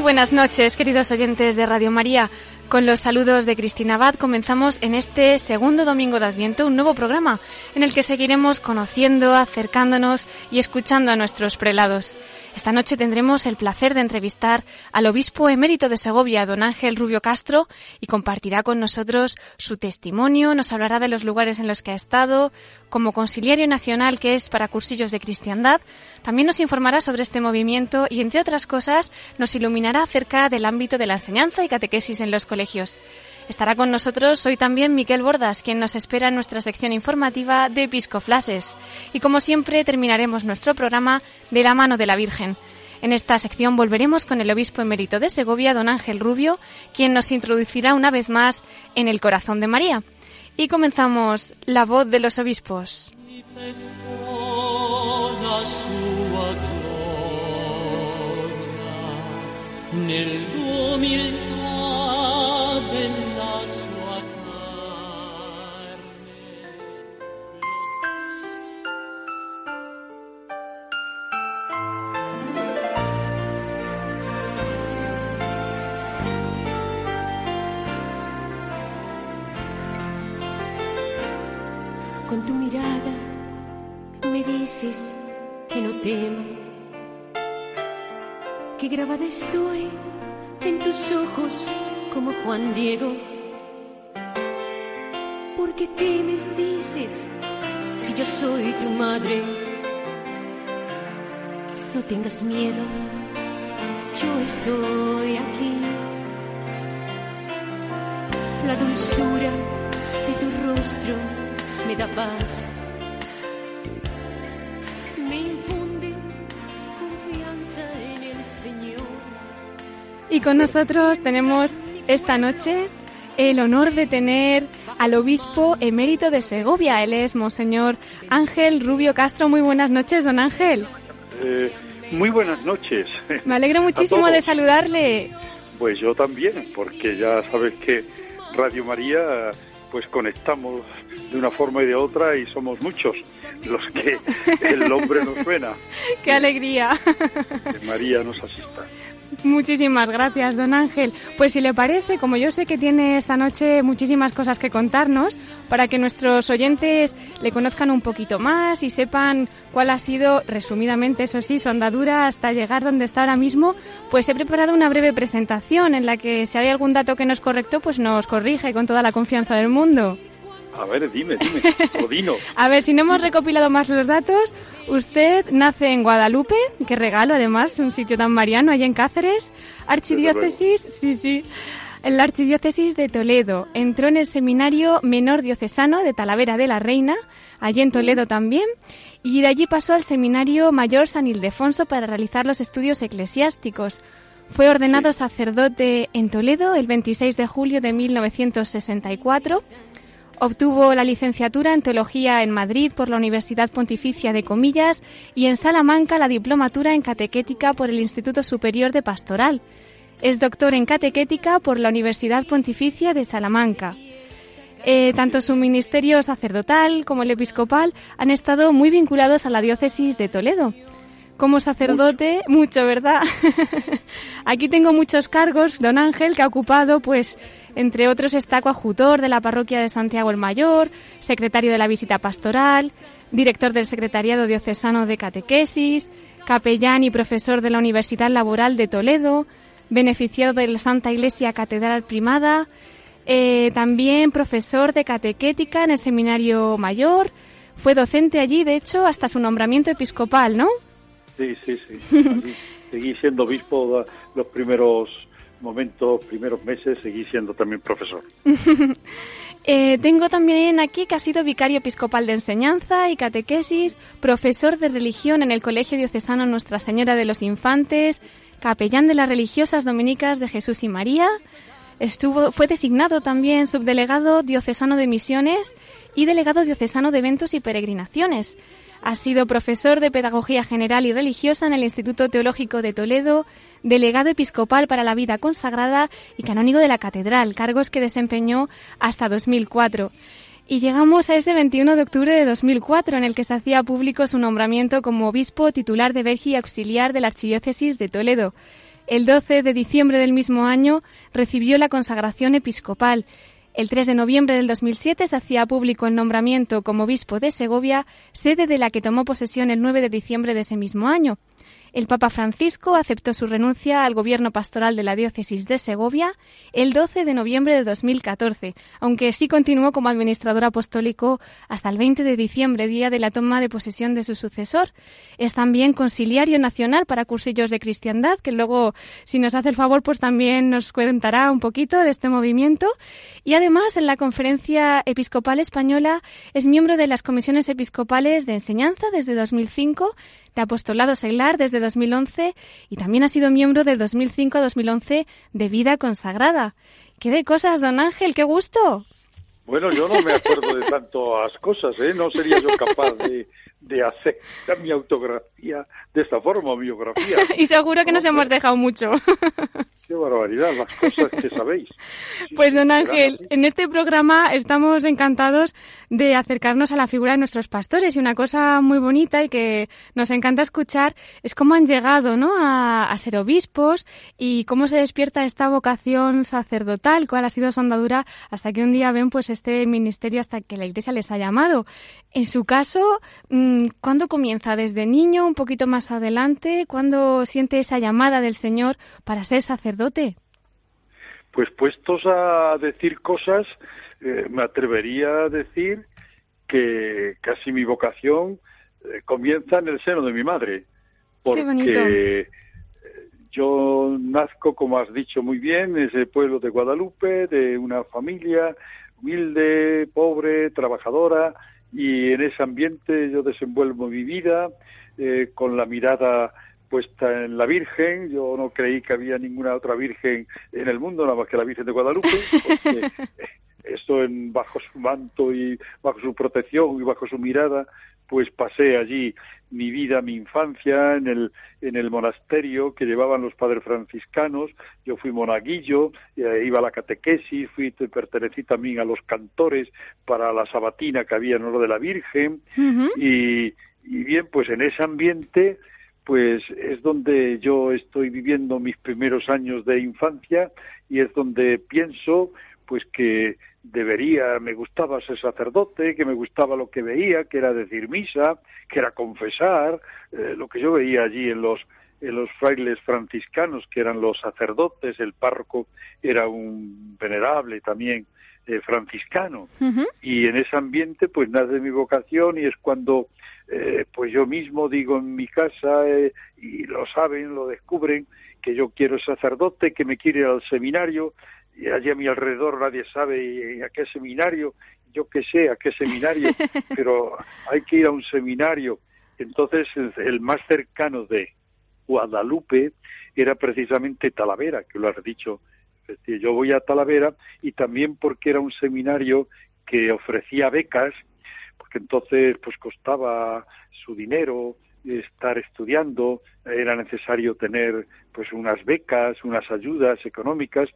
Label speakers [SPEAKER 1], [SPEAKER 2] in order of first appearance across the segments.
[SPEAKER 1] Muy buenas noches, queridos oyentes de Radio María. Con los saludos de Cristina Abad comenzamos en este segundo domingo de Adviento un nuevo programa en el que seguiremos conociendo, acercándonos y escuchando a nuestros prelados. Esta noche tendremos el placer de entrevistar al obispo emérito de Segovia, don Ángel Rubio Castro, y compartirá con nosotros su testimonio, nos hablará de los lugares en los que ha estado, como conciliario nacional que es para cursillos de cristiandad, también nos informará sobre este movimiento y, entre otras cosas, nos iluminará acerca del ámbito de la enseñanza y catequesis en los colegios. Estará con nosotros hoy también Miquel Bordas, quien nos espera en nuestra sección informativa de Episcoflases. Y como siempre, terminaremos nuestro programa de la mano de la Virgen. En esta sección volveremos con el obispo emérito de Segovia, don Ángel Rubio, quien nos introducirá una vez más en el corazón de María. Y comenzamos la voz de los obispos.
[SPEAKER 2] Dices que no temo, que grabada estoy en tus ojos como Juan Diego. Porque temes, dices, si yo soy tu madre. No tengas miedo, yo estoy aquí. La dulzura de tu rostro me da paz.
[SPEAKER 1] Y con nosotros tenemos esta noche el honor de tener al obispo emérito de Segovia. Él es Monseñor Ángel Rubio Castro. Muy buenas noches, don Ángel.
[SPEAKER 3] Eh, muy buenas noches.
[SPEAKER 1] Me alegro muchísimo de saludarle.
[SPEAKER 3] Pues yo también, porque ya sabes que Radio María pues conectamos de una forma y de otra y somos muchos los que el nombre nos suena.
[SPEAKER 1] ¡Qué alegría!
[SPEAKER 3] Que María nos asista.
[SPEAKER 1] Muchísimas gracias, don Ángel. Pues si le parece, como yo sé que tiene esta noche muchísimas cosas que contarnos, para que nuestros oyentes le conozcan un poquito más y sepan cuál ha sido, resumidamente, eso sí, su andadura hasta llegar donde está ahora mismo, pues he preparado una breve presentación en la que si hay algún dato que no es correcto, pues nos corrige con toda la confianza del mundo.
[SPEAKER 3] A ver, dime, dime, Odino.
[SPEAKER 1] A ver, si no hemos recopilado más los datos, usted nace en Guadalupe, qué regalo además, un sitio tan mariano, allá en Cáceres, archidiócesis, sí, sí, en la archidiócesis de Toledo. Entró en el seminario menor diocesano de Talavera de la Reina, allí en Toledo también, y de allí pasó al seminario mayor San Ildefonso para realizar los estudios eclesiásticos. Fue ordenado sacerdote en Toledo el 26 de julio de 1964 Obtuvo la licenciatura en Teología en Madrid por la Universidad Pontificia de Comillas y en Salamanca la diplomatura en Catequética por el Instituto Superior de Pastoral. Es doctor en Catequética por la Universidad Pontificia de Salamanca. Eh, tanto su ministerio sacerdotal como el episcopal han estado muy vinculados a la diócesis de Toledo. Como sacerdote, mucho, ¿verdad? Aquí tengo muchos cargos, don Ángel, que ha ocupado, pues, entre otros está coadjutor de la parroquia de Santiago el Mayor, secretario de la visita pastoral, director del Secretariado Diocesano de Catequesis, capellán y profesor de la Universidad Laboral de Toledo, beneficiado de la Santa Iglesia Catedral Primada, eh, también profesor de catequética en el Seminario Mayor, fue docente allí, de hecho, hasta su nombramiento episcopal, ¿no?
[SPEAKER 3] Sí, sí, sí. Seguí siendo obispo los primeros momentos, primeros meses, seguí siendo también profesor.
[SPEAKER 1] Eh, tengo también aquí que ha sido vicario episcopal de enseñanza y catequesis, profesor de religión en el Colegio Diocesano Nuestra Señora de los Infantes, capellán de las religiosas dominicas de Jesús y María. Estuvo, fue designado también subdelegado diocesano de misiones y delegado diocesano de eventos y peregrinaciones. Ha sido profesor de Pedagogía General y Religiosa en el Instituto Teológico de Toledo, delegado episcopal para la vida consagrada y canónigo de la Catedral, cargos que desempeñó hasta 2004. Y llegamos a ese 21 de octubre de 2004, en el que se hacía público su nombramiento como obispo titular de Vergi y auxiliar de la Archidiócesis de Toledo. El 12 de diciembre del mismo año recibió la consagración episcopal el 3 de noviembre del 2007 se hacía público el nombramiento como obispo de Segovia, sede de la que tomó posesión el 9 de diciembre de ese mismo año. El Papa Francisco aceptó su renuncia al gobierno pastoral de la diócesis de Segovia el 12 de noviembre de 2014, aunque sí continuó como administrador apostólico hasta el 20 de diciembre, día de la toma de posesión de su sucesor. Es también conciliario nacional para cursillos de cristiandad, que luego, si nos hace el favor, pues también nos contará un poquito de este movimiento. Y además, en la Conferencia Episcopal Española es miembro de las comisiones episcopales de enseñanza desde 2005 de Apostolado Seglar desde 2011 y también ha sido miembro del 2005 a 2011 de Vida Consagrada. ¿Qué de cosas, don Ángel? ¡Qué gusto!
[SPEAKER 3] Bueno, yo no me acuerdo de tantas cosas, ¿eh? No sería yo capaz de, de hacer mi autografía de esta forma, biografía.
[SPEAKER 1] y seguro que nos hemos dejado mucho.
[SPEAKER 3] Qué barbaridad, las cosas que sabéis.
[SPEAKER 1] Pues don Ángel, en este programa estamos encantados de acercarnos a la figura de nuestros pastores y una cosa muy bonita y que nos encanta escuchar es cómo han llegado ¿no? a, ser obispos y cómo se despierta esta vocación sacerdotal, cuál ha sido su andadura hasta que un día ven pues este ministerio hasta que la Iglesia les ha llamado. En su caso, mm, ¿cuándo comienza? ¿Desde niño, un poquito más adelante? ¿Cuándo siente esa llamada del Señor para ser sacerdote?
[SPEAKER 3] Pues puestos a decir cosas, eh, me atrevería a decir que casi mi vocación eh, comienza en el seno de mi madre. Porque yo nazco, como has dicho muy bien, en ese pueblo de Guadalupe, de una familia humilde, pobre, trabajadora, y en ese ambiente yo desenvuelvo mi vida eh, con la mirada puesta en la Virgen. Yo no creí que había ninguna otra Virgen en el mundo, nada más que la Virgen de Guadalupe. Porque esto en, bajo su manto y bajo su protección y bajo su mirada, pues pasé allí mi vida, mi infancia en el, en el monasterio que llevaban los padres franciscanos. Yo fui monaguillo, eh, iba a la catequesis, fui, pertenecí también a los cantores para la sabatina que había en oro de la Virgen. y, y bien, pues en ese ambiente pues es donde yo estoy viviendo mis primeros años de infancia y es donde pienso pues que debería, me gustaba ser sacerdote, que me gustaba lo que veía, que era decir misa, que era confesar, eh, lo que yo veía allí en los en los frailes franciscanos, que eran los sacerdotes, el párroco era un venerable también eh, franciscano. Y en ese ambiente pues nace mi vocación y es cuando eh, pues yo mismo digo en mi casa, eh, y lo saben, lo descubren, que yo quiero sacerdote, que me quiere ir al seminario, allí a mi alrededor nadie sabe a qué seminario, yo qué sé a qué seminario, pero hay que ir a un seminario. Entonces el más cercano de Guadalupe era precisamente Talavera, que lo has dicho. Yo voy a Talavera y también porque era un seminario que ofrecía becas porque entonces pues costaba su dinero estar estudiando, era necesario tener pues unas becas, unas ayudas económicas,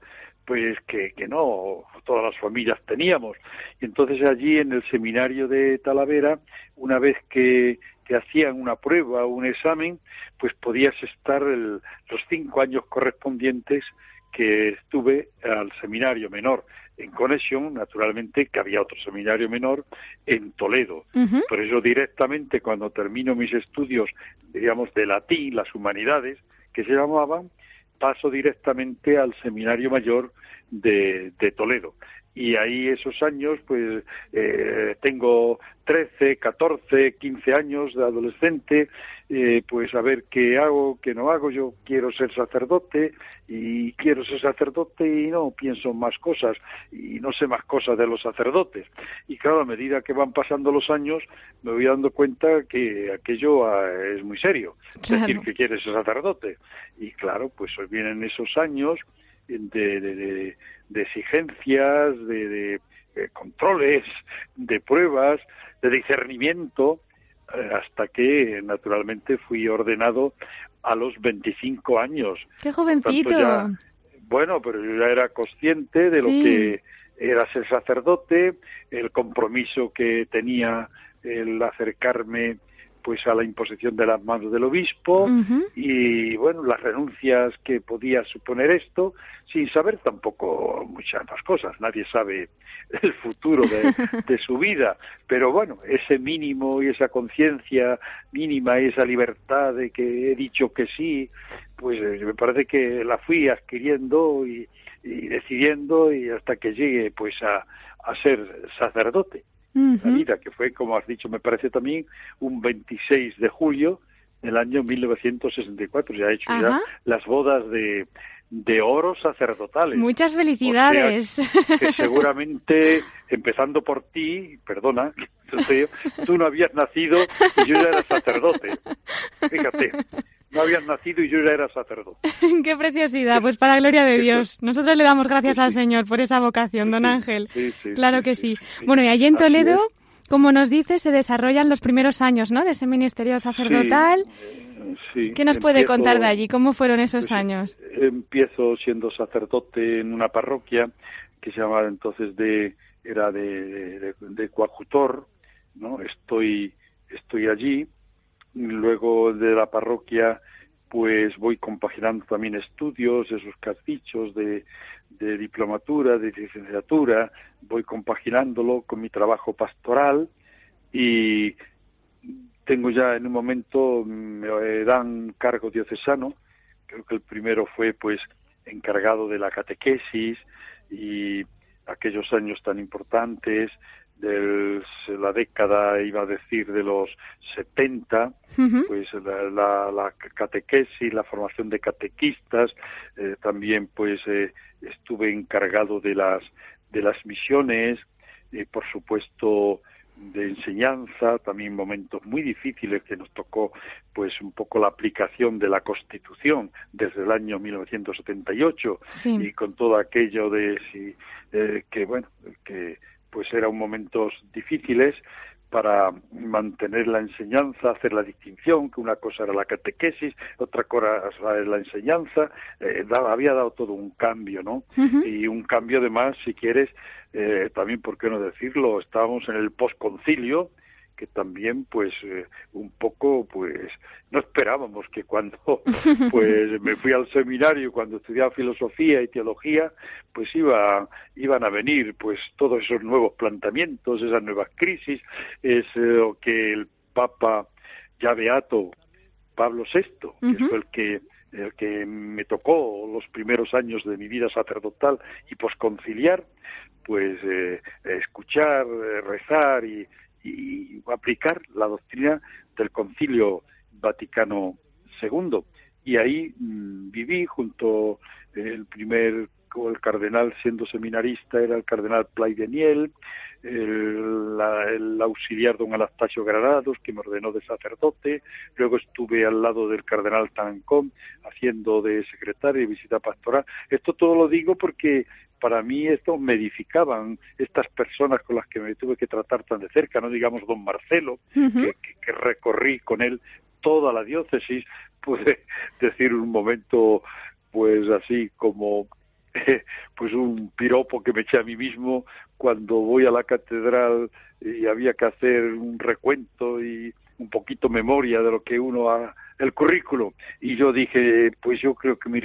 [SPEAKER 3] pues que, que no todas las familias teníamos. Y entonces allí en el seminario de Talavera, una vez que te hacían una prueba o un examen, pues podías estar los cinco años correspondientes que estuve al seminario menor en conexión, naturalmente, que había otro seminario menor en Toledo. Por eso directamente cuando termino mis estudios, digamos, de latín, las humanidades, que se llamaban, paso directamente al seminario mayor de, de Toledo. Y ahí esos años, pues eh, tengo 13, 14, 15 años de adolescente, eh, pues a ver qué hago, qué no hago. Yo quiero ser sacerdote y quiero ser sacerdote y no pienso más cosas y no sé más cosas de los sacerdotes. Y claro, a medida que van pasando los años, me voy dando cuenta que aquello ah, es muy serio. Decir que quieres ser sacerdote. Y claro, pues vienen esos años de, de, de, exigencias, de, controles, de pruebas, de discernimiento, eh, hasta que naturalmente fui ordenado a los 25 años.
[SPEAKER 1] ¡Qué jovencito!
[SPEAKER 3] bueno, pero yo ya era consciente de lo que era ser sacerdote, el compromiso que tenía el acercarme pues a la imposición de las manos del obispo y bueno las renuncias que podía suponer esto sin saber tampoco muchas más cosas. Nadie sabe el futuro de, su vida. Pero bueno ese mínimo y esa conciencia mínima y esa libertad de que he dicho que sí pues eh, me parece que la fui adquiriendo y, decidiendo y hasta que llegue pues a, a ser sacerdote la vida, que fue, como has dicho, me parece también un 26 de julio del año 1964. Ya ha hecho ya las bodas de, de oro sacerdotales.
[SPEAKER 1] Muchas felicidades.
[SPEAKER 3] que seguramente, empezando por ti, perdona, tú no habías nacido y yo ya era sacerdote. Fíjate no habían nacido y yo ya era sacerdote.
[SPEAKER 1] Qué preciosidad, pues para gloria de Dios. Nosotros le damos gracias al Señor por esa vocación, don Ángel. claro que sí. Bueno, y allí en Toledo, como nos dice, se desarrollan los primeros años, ¿no? De ese ministerio sacerdotal. Sí, ¿Qué nos puede contar de allí? ¿Cómo fueron esos pues, años?
[SPEAKER 3] Empiezo siendo sacerdote en una parroquia que se llamaba entonces de era de, de, de coadjutor, ¿no? Estoy estoy allí Luego de la parroquia, pues voy compaginando también estudios, esos castichos de, de diplomatura, de licenciatura, voy compaginándolo con mi trabajo pastoral y tengo ya en un momento, me dan cargo diocesano, creo que el primero fue pues encargado de la catequesis y aquellos años tan importantes de la década, iba a decir, de los 70, pues la, la, catequesis, la formación de catequistas, eh, también pues eh, estuve encargado de las, de las misiones, y por supuesto de enseñanza, también momentos muy difíciles que nos tocó pues un poco la aplicación de la Constitución desde el año 1978 y con todo aquello de si, eh, que bueno que pues eran momentos difíciles para mantener la enseñanza, hacer la distinción, que una cosa era la catequesis, otra cosa era la enseñanza, eh, había dado todo un cambio, ¿no? Y un cambio además, si quieres, eh, también, ¿por qué no decirlo? Estábamos en el posconcilio, que también pues eh, un poco pues no esperábamos que cuando pues me fui al seminario cuando estudiaba filosofía y teología pues iba iban a venir pues todos esos nuevos planteamientos esas nuevas crisis es eh, que el papa ya beato Pablo VI que fue el que el que me tocó los primeros años de mi vida sacerdotal y posconciliar pues eh, escuchar rezar y y aplicar la doctrina del Concilio Vaticano II. Y ahí mm, viví junto el primer el cardenal siendo seminarista era el cardenal Play el, el, auxiliar don Anastasio Granados, que me ordenó de sacerdote, luego estuve al lado del cardenal Tancón haciendo de secretario y visita pastoral. Esto todo lo digo porque para mí esto me edificaban estas personas con las que me tuve que tratar tan de cerca, no digamos don Marcelo, que, recorrí con él toda la diócesis, puede decir un momento pues así como pues un piropo que me eché a mí mismo cuando voy a la catedral y había que hacer un recuento y un poquito memoria de lo que uno ha, el currículum. Y yo dije, pues yo creo que mi,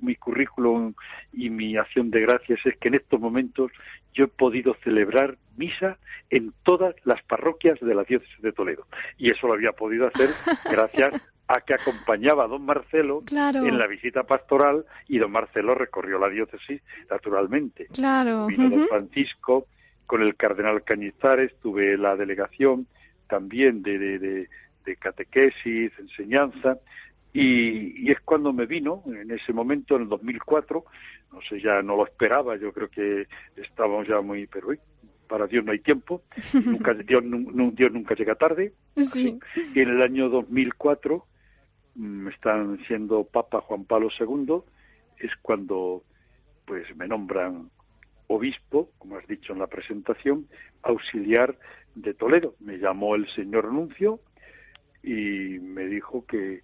[SPEAKER 3] mi currículum y mi acción de gracias es que en estos momentos yo he podido celebrar misa en todas las parroquias de la diócesis de Toledo. Y eso lo había podido hacer gracias a que acompañaba a don Marcelo
[SPEAKER 1] Claro.
[SPEAKER 3] en la visita pastoral y don Marcelo recorrió la diócesis naturalmente.
[SPEAKER 1] Claro.
[SPEAKER 3] Vino don. Francisco con el cardenal Cañizares, tuve la delegación también de, de, de- de catequesis, enseñanza, y, y es cuando me vino, en ese momento, en el 2004, no sé, ya no lo esperaba, yo creo que estábamos ya muy, pero para Dios no hay tiempo, nunca, Dios, Dios nunca llega tarde,
[SPEAKER 1] Sí.
[SPEAKER 3] y en el año 2004 mm, están siendo Papa Juan Pablo II, es cuando pues me nombran obispo, como has dicho en la presentación, auxiliar de Toledo. Me llamó el señor Nuncio y me dijo que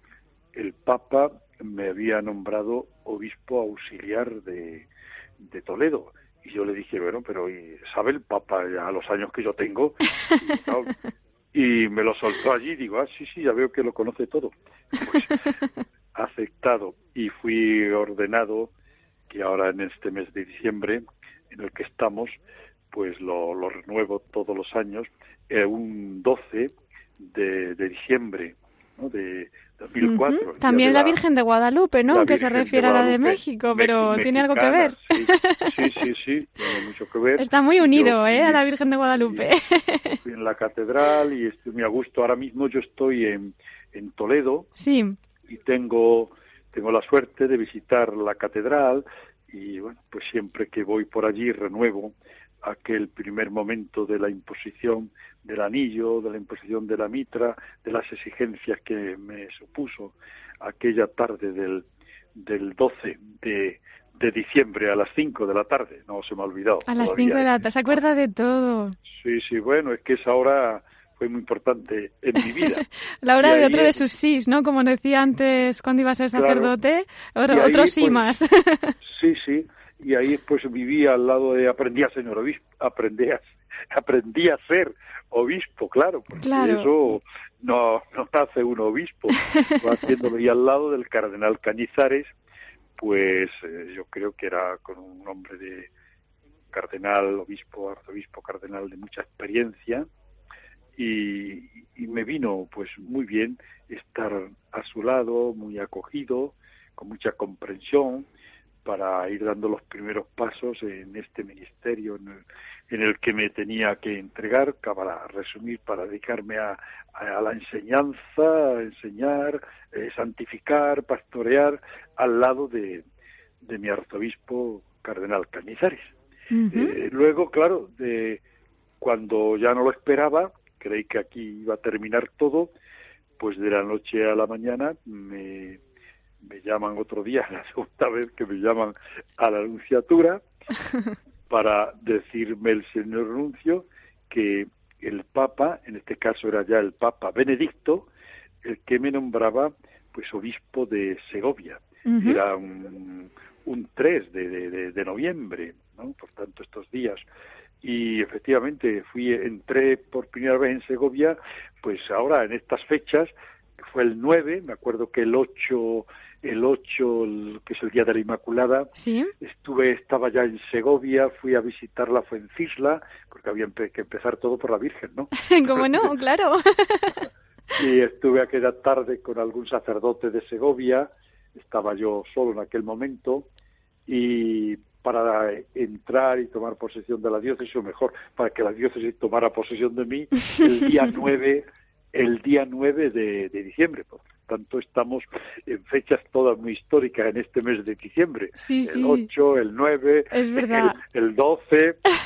[SPEAKER 3] el Papa me había nombrado obispo auxiliar de, de Toledo. Y yo le dije, bueno, pero ¿y ¿sabe el Papa a los años que yo tengo? Y, me lo soltó allí, digo, ah, sí, sí, ya veo que lo conoce todo. Pues aceptado y fui ordenado, que ahora en este mes de diciembre, en el que estamos, pues lo renuevo todos los años, eh, un 12 de, de diciembre ¿no? de 2004.
[SPEAKER 1] Ujú.
[SPEAKER 3] el día
[SPEAKER 1] También
[SPEAKER 3] de
[SPEAKER 1] la Virgen de Guadalupe, ¿no?
[SPEAKER 3] la
[SPEAKER 1] que se refiere a la de México, pero tiene algo que ver.
[SPEAKER 3] Sí, sí, sí, sí, tiene mucho que ver.
[SPEAKER 1] Está muy unido,
[SPEAKER 3] Yo
[SPEAKER 1] ¿eh? A la Virgen de Guadalupe.
[SPEAKER 3] fui en la catedral y estoy muy a gusto. Ahora mismo yo estoy en, en Toledo
[SPEAKER 1] Sí.
[SPEAKER 3] y tengo tengo la suerte de visitar la catedral y bueno pues siempre que voy por allí renuevo aquel primer momento de la imposición del anillo de la imposición de la mitra de las exigencias que me supuso aquella tarde del del 12 de de diciembre a las 5 de la tarde no se me ha olvidado
[SPEAKER 1] A las
[SPEAKER 3] todavía.
[SPEAKER 1] 5 de la tarde. Se acuerda de todo.
[SPEAKER 3] sí sí bueno es que esa hora fue muy importante en mi vida
[SPEAKER 1] La hora
[SPEAKER 3] Y
[SPEAKER 1] de
[SPEAKER 3] ahí
[SPEAKER 1] otro de sus sís, ¿no? Como decía antes cuando iba a ser
[SPEAKER 3] Claro.
[SPEAKER 1] sacerdote. Otro,
[SPEAKER 3] ahí,
[SPEAKER 1] otro sí
[SPEAKER 3] pues,
[SPEAKER 1] más.
[SPEAKER 3] Sí, sí, y ahí pues viví al lado de aprendí a señor obispo, aprendí a, aprendí a ser obispo, claro, porque
[SPEAKER 1] Claro.
[SPEAKER 3] eso no, no hace un obispo, va haciéndolo. Y al lado del cardenal Cañizares, pues eh, yo creo que era con un hombre de cardenal, obispo, arzobispo, cardenal de mucha experiencia. Y, y me vino pues muy bien estar a su lado, muy acogido, con mucha comprensión para ir dando los primeros pasos en este ministerio en el, en el que me tenía que entregar, para resumir, para dedicarme a, a la enseñanza, a enseñar, eh, santificar, pastorear al lado de, de mi arzobispo cardenal Cañizares.
[SPEAKER 1] Ujú.
[SPEAKER 3] Eh, luego, claro, de cuando ya no lo esperaba, creí que aquí iba a terminar todo, pues de la noche a la mañana me, me llaman otro día, la segunda vez que me llaman a la anunciatura, para decirme el señor Nuncio que el Papa, en este caso era ya el Papa Benedicto, el que me nombraba pues obispo de Segovia. Era un, un 3 de, de, de- de noviembre, ¿no? por tanto estos días. Y efectivamente fui, entré por primera vez en Segovia, pues ahora en estas fechas, fue el 9, me acuerdo que el 8, el 8, el- que es el Día de la Inmaculada,
[SPEAKER 1] Sí.
[SPEAKER 3] estuve, estaba ya en Segovia, fui a visitar la Fuencisla, porque había que empezar todo por la Virgen, ¿no?
[SPEAKER 1] ¿Cómo no? Claro.
[SPEAKER 3] y estuve aquella tarde con algún sacerdote de Segovia, estaba yo solo en aquel momento, y para entrar y tomar posesión de la diócesis, o mejor, para que la diócesis tomara posesión de mí, el día 9, el día 9 de, de diciembre. Tanto, estamos en fechas todas muy históricas en este mes de diciembre.
[SPEAKER 1] Sí,
[SPEAKER 3] el
[SPEAKER 1] sí.
[SPEAKER 3] 8, el 9,
[SPEAKER 1] Es verdad.
[SPEAKER 3] El, el 12,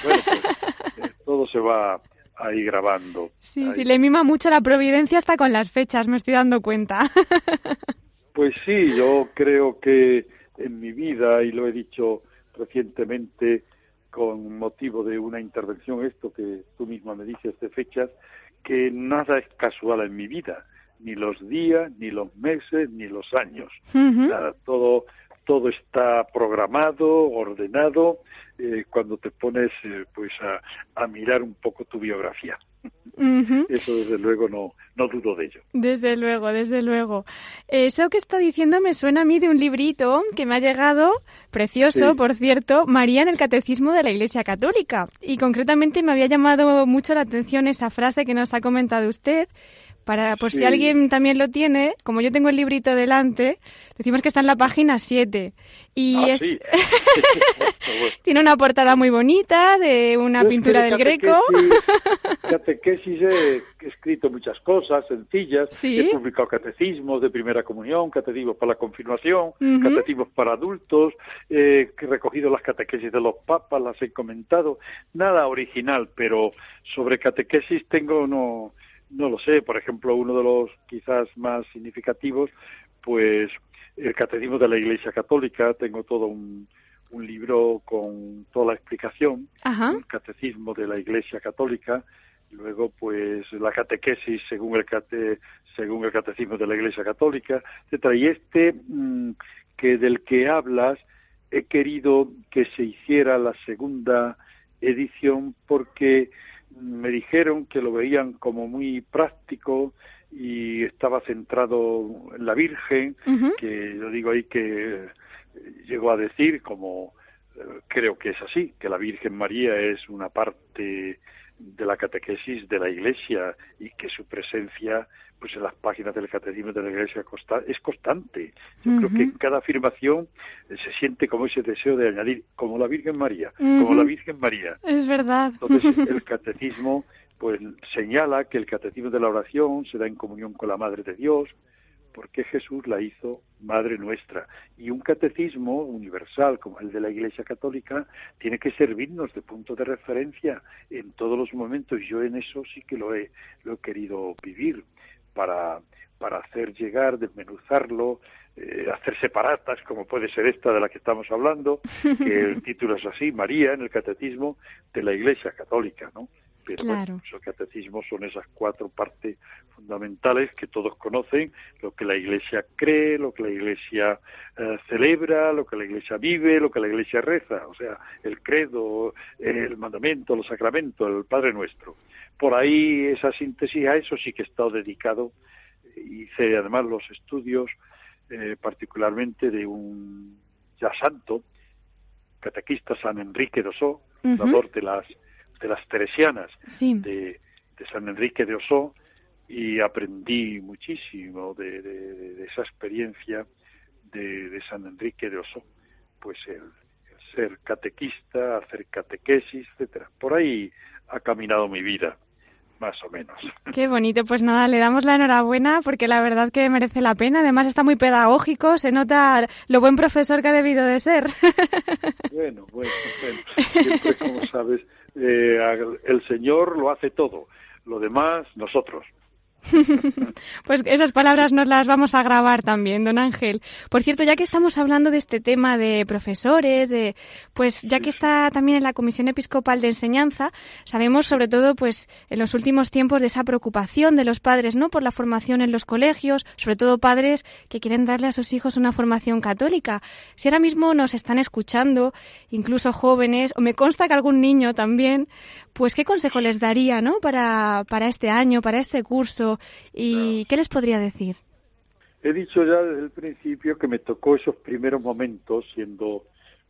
[SPEAKER 3] bueno, pues, eh, todo se va ahí grabando.
[SPEAKER 1] Sí,
[SPEAKER 3] Ahí.
[SPEAKER 1] sí, le mima mucho la providencia hasta con las fechas, me estoy dando cuenta.
[SPEAKER 3] Pues sí, yo creo que en mi vida, y lo he dicho recientemente con motivo de una intervención, esto que tú misma me dices de fechas, que nada es casual en mi vida, ni los días, ni los meses, ni los años. Nada, todo, todo está programado, ordenado, eh, cuando te pones eh, pues a, a mirar un poco tu biografía. Eso desde luego no, no dudo de ello.
[SPEAKER 1] Desde luego, desde luego. Eso que está diciendo me suena a mí de un librito que me ha llegado, precioso,
[SPEAKER 3] Sí.
[SPEAKER 1] por cierto, María en el Catecismo de la Iglesia Católica. Y concretamente me había llamado mucho la atención esa frase que nos ha comentado usted. Para, por si alguien también lo tiene, como yo tengo el librito delante, decimos que está en la página 7. Y
[SPEAKER 3] Ah,
[SPEAKER 1] es,
[SPEAKER 3] sí.
[SPEAKER 1] Tiene una portada muy bonita de una
[SPEAKER 3] Yo es que
[SPEAKER 1] pintura
[SPEAKER 3] de
[SPEAKER 1] del Greco.
[SPEAKER 3] catequesis- he escrito muchas cosas sencillas.
[SPEAKER 1] Sí.
[SPEAKER 3] He publicado catecismos de primera comunión, catecismos para la confirmación, catecismos para adultos. eh, he recogido las catequesis de los papas, las he comentado. Nada original, pero sobre catequesis tengo no no lo sé. Por ejemplo, uno de los quizás más significativos, pues el catecismo de la Iglesia Católica. Tengo todo un un libro con toda la explicación
[SPEAKER 1] Ajá.
[SPEAKER 3] el catecismo de la Iglesia Católica, luego pues la catequesis según el cate, según el catecismo de la Iglesia Católica, etcétera. Y este mm, que del que hablas he querido que se hiciera la segunda edición porque me dijeron que lo veían como muy práctico y estaba centrado en la Virgen, que yo digo ahí que eh, llegó a decir, como eh, creo que es así, que la Virgen María es una parte de la catequesis de la Iglesia y que su presencia pues en las páginas del catecismo de la Iglesia es constante. Yo creo que en cada afirmación se siente como ese deseo de añadir, como la Virgen María, como la Virgen María.
[SPEAKER 1] Es verdad.
[SPEAKER 3] Entonces el catecismo pues señala que el catecismo de la oración se da en comunión con la Madre de Dios, porque Jesús la hizo Madre nuestra. Y un catecismo universal como el de la Iglesia Católica tiene que servirnos de punto de referencia en todos los momentos. Yo en eso sí que lo he, lo he querido vivir para, para hacer llegar, desmenuzarlo, eh, hacer separatas, como puede ser esta de la que estamos hablando, que el título es así, María en el Catecismo de la Iglesia Católica, ¿no? Pero bueno,
[SPEAKER 1] Claro.
[SPEAKER 3] esos catecismos son esas cuatro partes fundamentales que todos conocen, lo que la Iglesia cree, lo que la Iglesia eh, celebra, lo que la Iglesia vive, lo que la Iglesia reza, o sea, el credo, el mandamiento, los sacramentos, el Padre Nuestro. Por ahí esa síntesis a eso sí que he estado dedicado. Hice además los estudios eh, particularmente de un ya santo, catequista San Enrique de Osó,
[SPEAKER 1] Ujú.
[SPEAKER 3] fundador de las de las teresianas
[SPEAKER 1] Sí.
[SPEAKER 3] de, de San Enrique de Osó y aprendí muchísimo de, de- de esa experiencia de, San Enrique de Osó, pues el, el ser catequista, hacer catequesis, etcétera. Por ahí ha caminado mi vida, más o menos.
[SPEAKER 1] Qué bonito, pues nada, le damos la enhorabuena porque la verdad que merece la pena. Además está muy pedagógico, se nota lo buen profesor que ha debido de ser.
[SPEAKER 3] Bueno, bueno, bueno. Siempre, como sabes, eh, el Señor lo hace todo, lo demás nosotros.
[SPEAKER 1] Pues esas palabras nos las vamos a grabar también, don Ángel. Por cierto, ya que estamos hablando de este tema de profesores, de, pues ya que está también en la Comisión Episcopal de Enseñanza, sabemos sobre todo, pues, en los últimos tiempos de esa preocupación de los padres, ¿no? Por la formación en los colegios, sobre todo padres que quieren darle a sus hijos una formación católica. Si ahora mismo nos están escuchando, incluso jóvenes, o me consta que algún niño también, pues, ¿qué consejo les daría, ¿no? Para, para este año, para este curso, ¿Y qué les podría decir?
[SPEAKER 3] He dicho ya desde el principio que me tocó esos primeros momentos siendo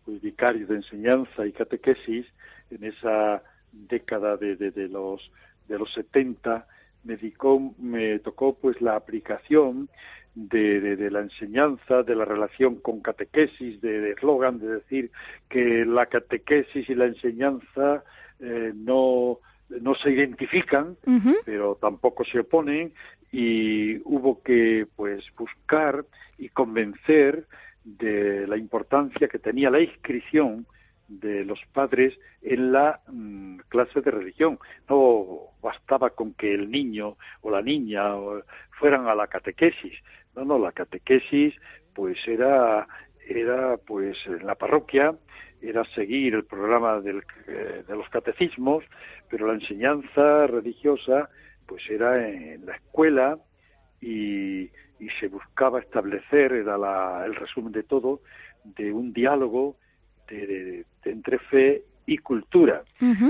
[SPEAKER 3] pues, vicario de enseñanza y catequesis en esa década de, de, de los de los 70 me, dedicó, me tocó pues la aplicación de, de, de, la enseñanza, de la relación con catequesis, de eslogan, de, de, decir que la catequesis y la enseñanza eh, no no se identifican,
[SPEAKER 1] uh -huh.
[SPEAKER 3] pero tampoco se oponen y hubo que pues buscar y convencer de la importancia que tenía la inscripción de los padres en la mmm, clase de religión. No bastaba con que el niño o la niña fueran a la catequesis. No, no, la catequesis pues era era pues en la parroquia era seguir el programa del, eh, de los catecismos, pero la enseñanza religiosa pues era en la escuela y, y se buscaba establecer, era la, el resumen de todo, de un diálogo de, de, de, entre fe y cultura.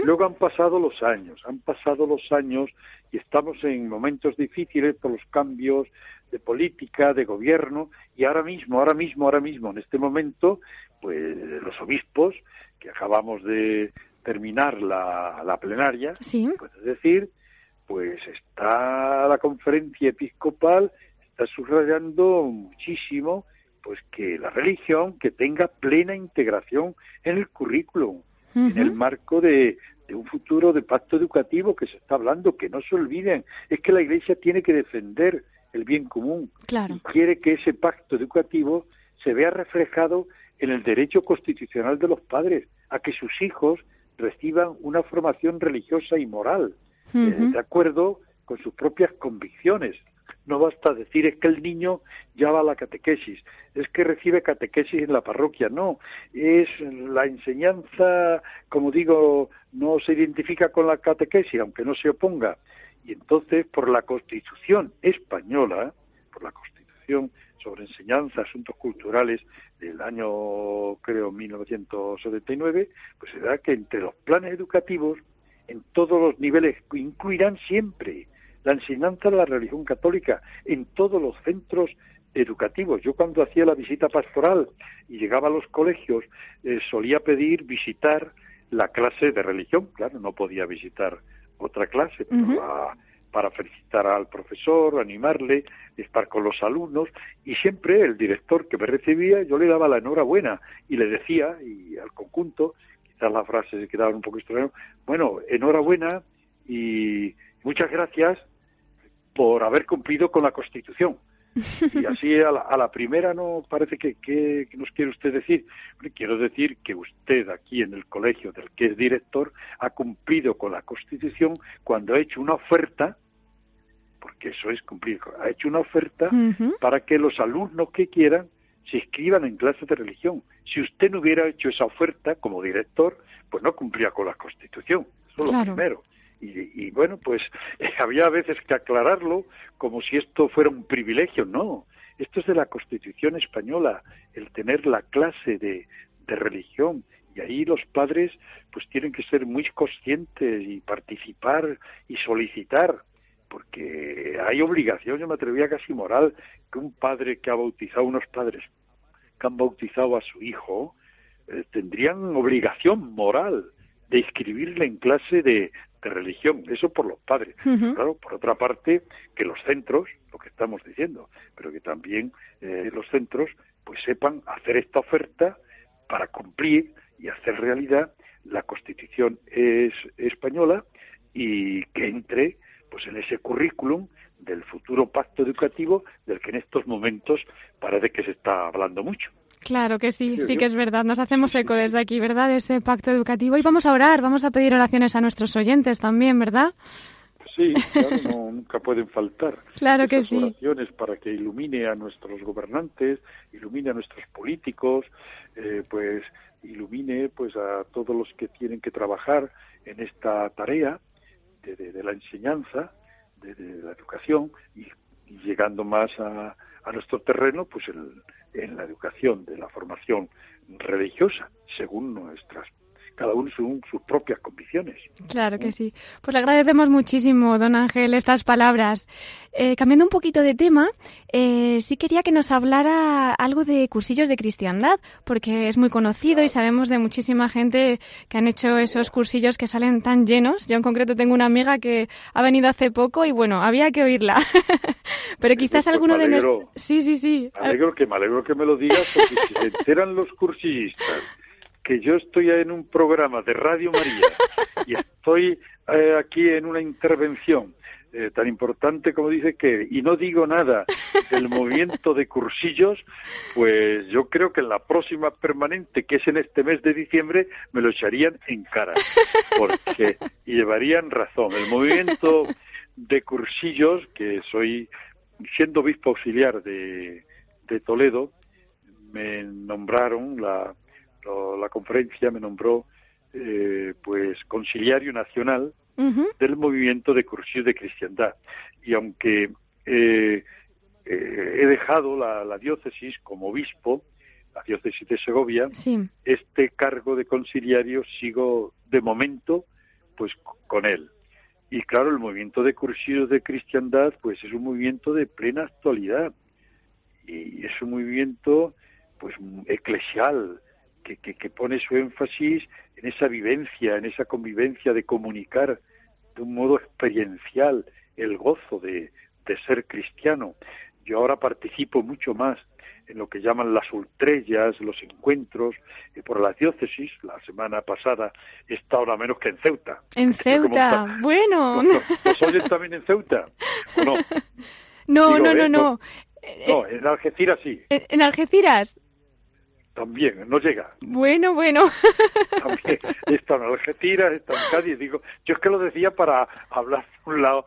[SPEAKER 3] Luego han pasado los años, han pasado los años y estamos en momentos difíciles por los cambios de política, de gobierno, y ahora mismo, ahora mismo, ahora mismo, en este momento, pues los obispos, que acabamos de terminar la, la plenaria,
[SPEAKER 1] Sí.
[SPEAKER 3] pues es decir, pues está la conferencia episcopal, está subrayando muchísimo pues que la religión que tenga plena integración en el currículum, en el marco de, de un futuro de pacto educativo que se está hablando, que no se olviden, es que la Iglesia tiene que defender el bien común
[SPEAKER 1] Claro.
[SPEAKER 3] y quiere que ese pacto educativo se vea reflejado en el derecho constitucional de los padres a que sus hijos reciban una formación religiosa y moral, eh, de acuerdo con sus propias convicciones. No basta decir es que el niño ya va a la catequesis, es que recibe catequesis en la parroquia, no, es la enseñanza, como digo, no se identifica con la catequesis, aunque no se oponga. Y entonces, por la Constitución española, por la Constitución sobre enseñanza, asuntos culturales del año, creo, 1979, pues se da que entre los planes educativos, en todos los niveles, incluirán siempre la enseñanza de la religión católica en todos los centros educativos. Yo cuando hacía la visita pastoral y llegaba a los colegios, eh, solía pedir visitar la clase de religión. Claro, no podía visitar otra clase, la- para felicitar al profesor, animarle, estar con los alumnos y siempre el director que me recibía yo le daba la enhorabuena y le decía y al conjunto quizás las frases se quedaban un poco extrañas bueno enhorabuena y muchas gracias por haber cumplido con la Constitución y así a la, a la primera no parece que, que, que nos quiere usted decir. Quiero decir que usted aquí en el colegio del que es director ha cumplido con la Constitución cuando ha hecho una oferta, porque eso es cumplir, ha hecho una oferta para que los alumnos que quieran se inscriban en clases de religión. Si usted no hubiera hecho esa oferta como director, pues no cumplía con la Constitución. Eso es
[SPEAKER 1] Claro.
[SPEAKER 3] lo primero. Y, y bueno, pues eh, había veces que aclararlo como si esto fuera un privilegio. No, esto es de la Constitución española, el tener la clase de, de religión. Y ahí los padres pues tienen que ser muy conscientes y participar y solicitar porque hay obligación, yo me atrevía casi moral, que un padre que ha bautizado, unos padres que han bautizado a su hijo, eh, tendrían obligación moral de inscribirle en clase de, de religión, eso por los padres. Claro, por otra parte, que los centros, lo que estamos diciendo, pero que también eh, los centros pues sepan hacer esta oferta para cumplir y hacer realidad la Constitución es, española y que entre pues en ese currículum del futuro pacto educativo del que en estos momentos parece que se está hablando mucho.
[SPEAKER 1] Claro que sí,
[SPEAKER 3] Sí,
[SPEAKER 1] que es verdad. Nos hacemos eco desde aquí, ¿verdad? De ese pacto educativo. Y vamos a orar, vamos a pedir oraciones a nuestros oyentes también, ¿verdad?
[SPEAKER 3] Sí, claro, no, nunca pueden faltar.
[SPEAKER 1] Claro que sí.
[SPEAKER 3] oraciones para que ilumine a nuestros gobernantes, ilumine a nuestros políticos, eh, pues ilumine pues a todos los que tienen que trabajar en esta tarea de, de- de la enseñanza, de, de la educación y, y llegando más a, a nuestro terreno, pues el- en la educación de la formación religiosa, según nuestras, cada uno según sus propias convicciones.
[SPEAKER 1] Claro que sí. Pues le agradecemos muchísimo, don Ángel, estas palabras. Eh, cambiando un poquito de tema, eh, sí quería que nos hablara algo de cursillos de cristiandad, porque es muy conocido y sabemos de muchísima gente que han hecho esos cursillos que salen tan llenos. Yo en concreto tengo una amiga que ha venido hace poco y bueno, había que oírla. Pero quizás
[SPEAKER 3] Pues
[SPEAKER 1] alguno de nuestros... Sí, sí, sí.
[SPEAKER 3] Me alegro que me alegro que me lo digas porque si se enteran los cursillistas que yo estoy en un programa de Radio María y estoy eh, aquí en una intervención eh, tan importante como dice que y no digo nada del movimiento de cursillos, pues yo creo que en la próxima permanente que es en este mes de diciembre me lo echarían en cara porque llevarían razón. El movimiento de cursillos que soy siendo obispo auxiliar de, de Toledo, me nombraron, la, lo- la conferencia me nombró eh, pues conciliario nacional del movimiento de cursillos de cristiandad. Y aunque eh, eh, he dejado la, la diócesis como obispo, la diócesis de Segovia,
[SPEAKER 1] Sí.
[SPEAKER 3] este cargo de conciliario sigo de momento pues con él. Y claro, el movimiento de cursillos de cristiandad pues es un movimiento de plena actualidad y es un movimiento pues eclesial que, que, que pone su énfasis en esa vivencia, en esa convivencia de comunicar de un modo experiencial el gozo de, de ser cristiano. Yo ahora participo mucho más en lo que llaman las ultrellas, los encuentros eh, por la diócesis. La semana pasada he estado ahora menos que en Ceuta.
[SPEAKER 1] En. Ceuta. Bueno.
[SPEAKER 3] ¿Los, oyen también en Ceuta? ¿O no?
[SPEAKER 1] No,
[SPEAKER 3] Digo,
[SPEAKER 1] no,
[SPEAKER 3] ¿eh?
[SPEAKER 1] no, no.
[SPEAKER 3] No, No, en Algeciras sí,
[SPEAKER 1] En en Algeciras.
[SPEAKER 3] También, no llega.
[SPEAKER 1] Bueno, bueno.
[SPEAKER 3] También está en Algeciras, está en Cádiz. Digo, yo es que lo decía para hablar de un lado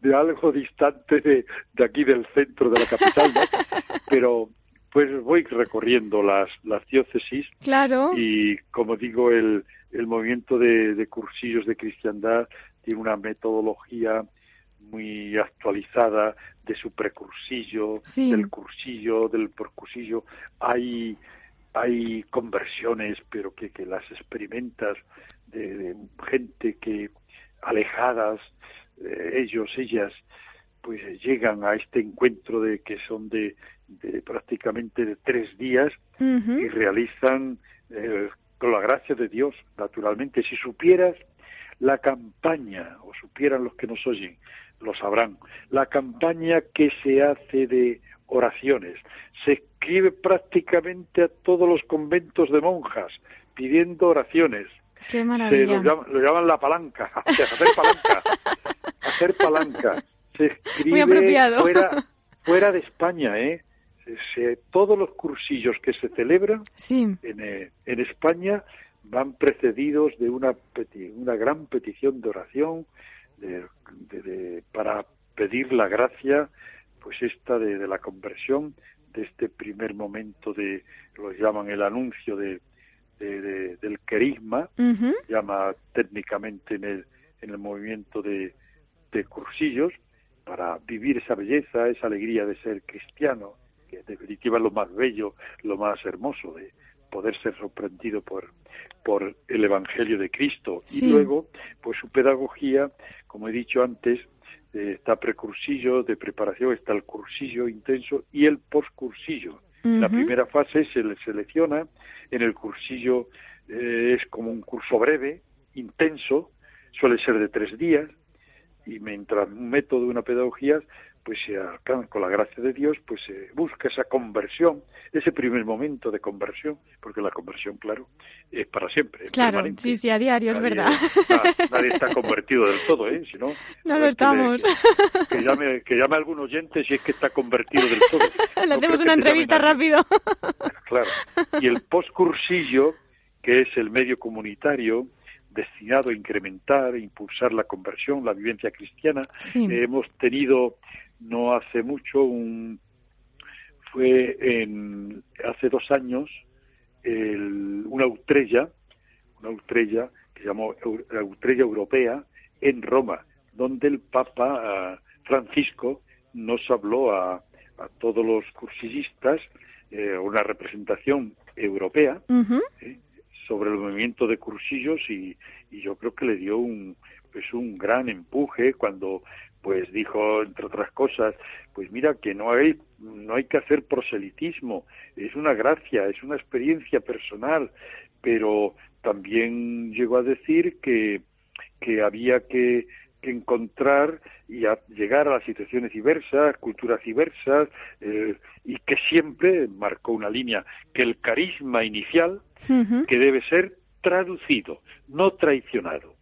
[SPEAKER 3] de algo distante de, de aquí del centro de la capital, ¿no? Pero pues voy recorriendo las, las diócesis
[SPEAKER 1] Claro.
[SPEAKER 3] y como digo el, el movimiento de, de cursillos de cristiandad tiene una metodología muy actualizada de su precursillo,
[SPEAKER 1] Sí.
[SPEAKER 3] del cursillo, del porcursillo. Hay, hay conversiones, pero que, que las experimentas de, de gente que alejadas, eh, ellos, ellas, pues llegan a este encuentro de que son de, de prácticamente de tres días y realizan eh, con la gracia de Dios, naturalmente. Si supieras la campaña, o supieran los que nos oyen, lo sabrán, la campaña que se hace de oraciones, se escribe prácticamente a todos los conventos de monjas pidiendo oraciones.
[SPEAKER 1] Qué
[SPEAKER 3] Se
[SPEAKER 1] maravilla.
[SPEAKER 3] lo, llaman, lo llaman la palanca, o sea, hacer palanca, hacer palanca. Se escribe
[SPEAKER 1] Muy apropiado.
[SPEAKER 3] fuera, fuera de España, ¿eh? Se- se- todos los cursillos que se celebran
[SPEAKER 1] Sí.
[SPEAKER 3] en, eh, en España van precedidos de una, peti- una gran petición de oración de- de- de- para pedir la gracia, pues esta de, la conversión, de este primer momento de, lo llaman el anuncio de, de- de- del querisma,
[SPEAKER 1] Ujú.
[SPEAKER 3] llama técnicamente en el, en el movimiento de, de cursillos, para vivir esa belleza, esa alegría de ser cristiano, que en definitiva es lo más bello, lo más hermoso de poder ser sorprendido por, por el Evangelio de Cristo.
[SPEAKER 1] Sí.
[SPEAKER 3] Y luego, pues su pedagogía, como he dicho antes, eh, está precursillo de preparación, está el cursillo intenso y el poscursillo. La
[SPEAKER 1] Ujú.
[SPEAKER 3] primera fase se le selecciona, en el cursillo eh, es como un curso breve, intenso, suele ser de tres días, y mientras un método, una pedagogía, pues se alcanza con la gracia de Dios, pues se busca esa conversión, ese primer momento de conversión, porque la conversión, claro, es para siempre. es
[SPEAKER 1] Claro,
[SPEAKER 3] permanente.
[SPEAKER 1] sí, sí, a diario, es verdad.
[SPEAKER 3] na- nadie está convertido del todo, ¿eh? Si no,
[SPEAKER 1] lo estamos.
[SPEAKER 3] Que, que llame, que llame a algún oyente si es que está convertido del todo.
[SPEAKER 1] Le hacemos una entrevista rápido.
[SPEAKER 3] Claro. Y el postcursillo, que es el medio comunitario destinado a incrementar e impulsar la conversión, la vivencia cristiana,
[SPEAKER 1] Sí.
[SPEAKER 3] eh, hemos tenido no hace mucho un fue en hace dos años el- una utrella una utrella que se llamó la utrella europea en Roma donde el Papa ah, Francisco nos habló a, a todos los cursillistas eh, una representación europea. ¿eh? sobre el movimiento de cursillos y, y yo creo que le dio un pues un gran empuje cuando pues dijo entre otras cosas pues mira que no hay no hay que hacer proselitismo. Es una gracia es una experiencia personal. Pero también llegó a decir que que había que, que encontrar y a llegar a las situaciones diversas, culturas diversas, eh, y que siempre marcó una línea, que el carisma inicial que debe ser traducido, no traicionado.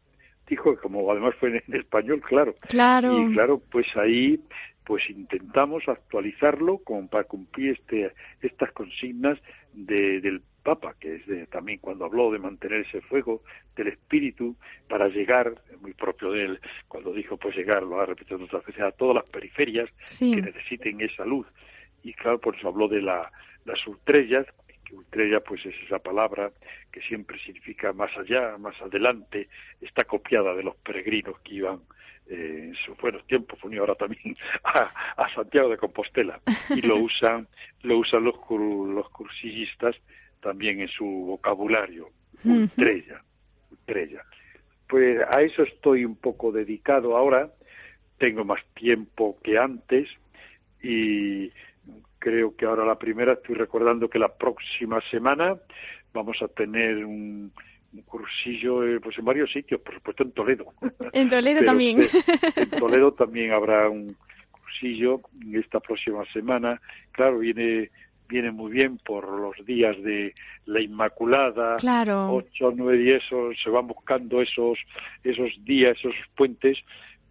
[SPEAKER 3] Dijo, como además fue en español, claro.
[SPEAKER 1] Claro.
[SPEAKER 3] Y claro, pues ahí pues intentamos actualizarlo como para cumplir este, estas consignas de, del Papa, que es de- también cuando habló de mantener ese fuego del espíritu para llegar, muy propio de él, cuando dijo pues llegar, lo ha repetido otras veces, a todas las periferias
[SPEAKER 1] Sí.
[SPEAKER 3] que necesiten esa luz. Y claro, por eso habló de la, las ultrellas, que ultrella pues es esa palabra que siempre significa más allá, más adelante, está copiada de los peregrinos que iban eh, en sus buenos tiempos, unió ahora también a, Santiago de Compostela, y lo usan, lo usan los, los cursillistas también en su vocabulario, estrella, estrella. Pues a eso estoy un poco dedicado ahora, tengo más tiempo que antes y creo que ahora la primera estoy recordando que la próxima semana vamos a tener un, cursillo eh, pues en varios sitios, por supuesto en Toledo.
[SPEAKER 1] En Toledo también.
[SPEAKER 3] en Toledo también habrá un cursillo esta próxima semana. Claro, viene viene muy bien por los días de la Inmaculada,
[SPEAKER 1] claro.
[SPEAKER 3] ocho, nueve días, se van buscando esos, esos días, esos puentes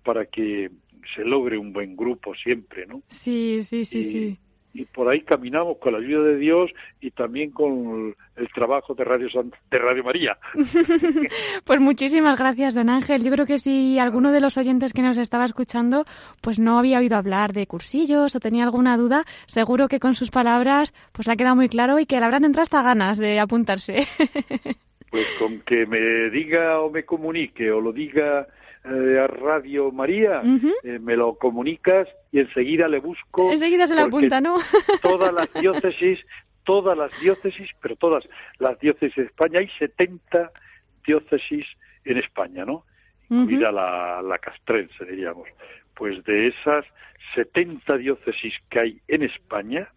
[SPEAKER 3] para que se logre un buen grupo siempre, ¿no?
[SPEAKER 1] Sí, sí, sí, sí
[SPEAKER 3] y por ahí caminamos con la ayuda de Dios y también con el trabajo de Radio, de Radio María.
[SPEAKER 1] pues muchísimas gracias, don Ángel. Yo creo que si alguno de los oyentes que nos estaba escuchando pues no había oído hablar de cursillos o tenía alguna duda, seguro que con sus palabras pues le ha quedado muy claro y que le habrán entrado hasta ganas de apuntarse.
[SPEAKER 3] pues con que me diga o me comunique o lo diga eh, a Radio María, eh, me lo comunicas y enseguida le busco.
[SPEAKER 1] Enseguida se la apunta, ¿no?
[SPEAKER 3] todas las diócesis, todas las diócesis, pero todas las diócesis de España, hay 70 diócesis en España, ¿no? Incluida la, la castrense, diríamos. Pues de esas 70 diócesis que hay en España,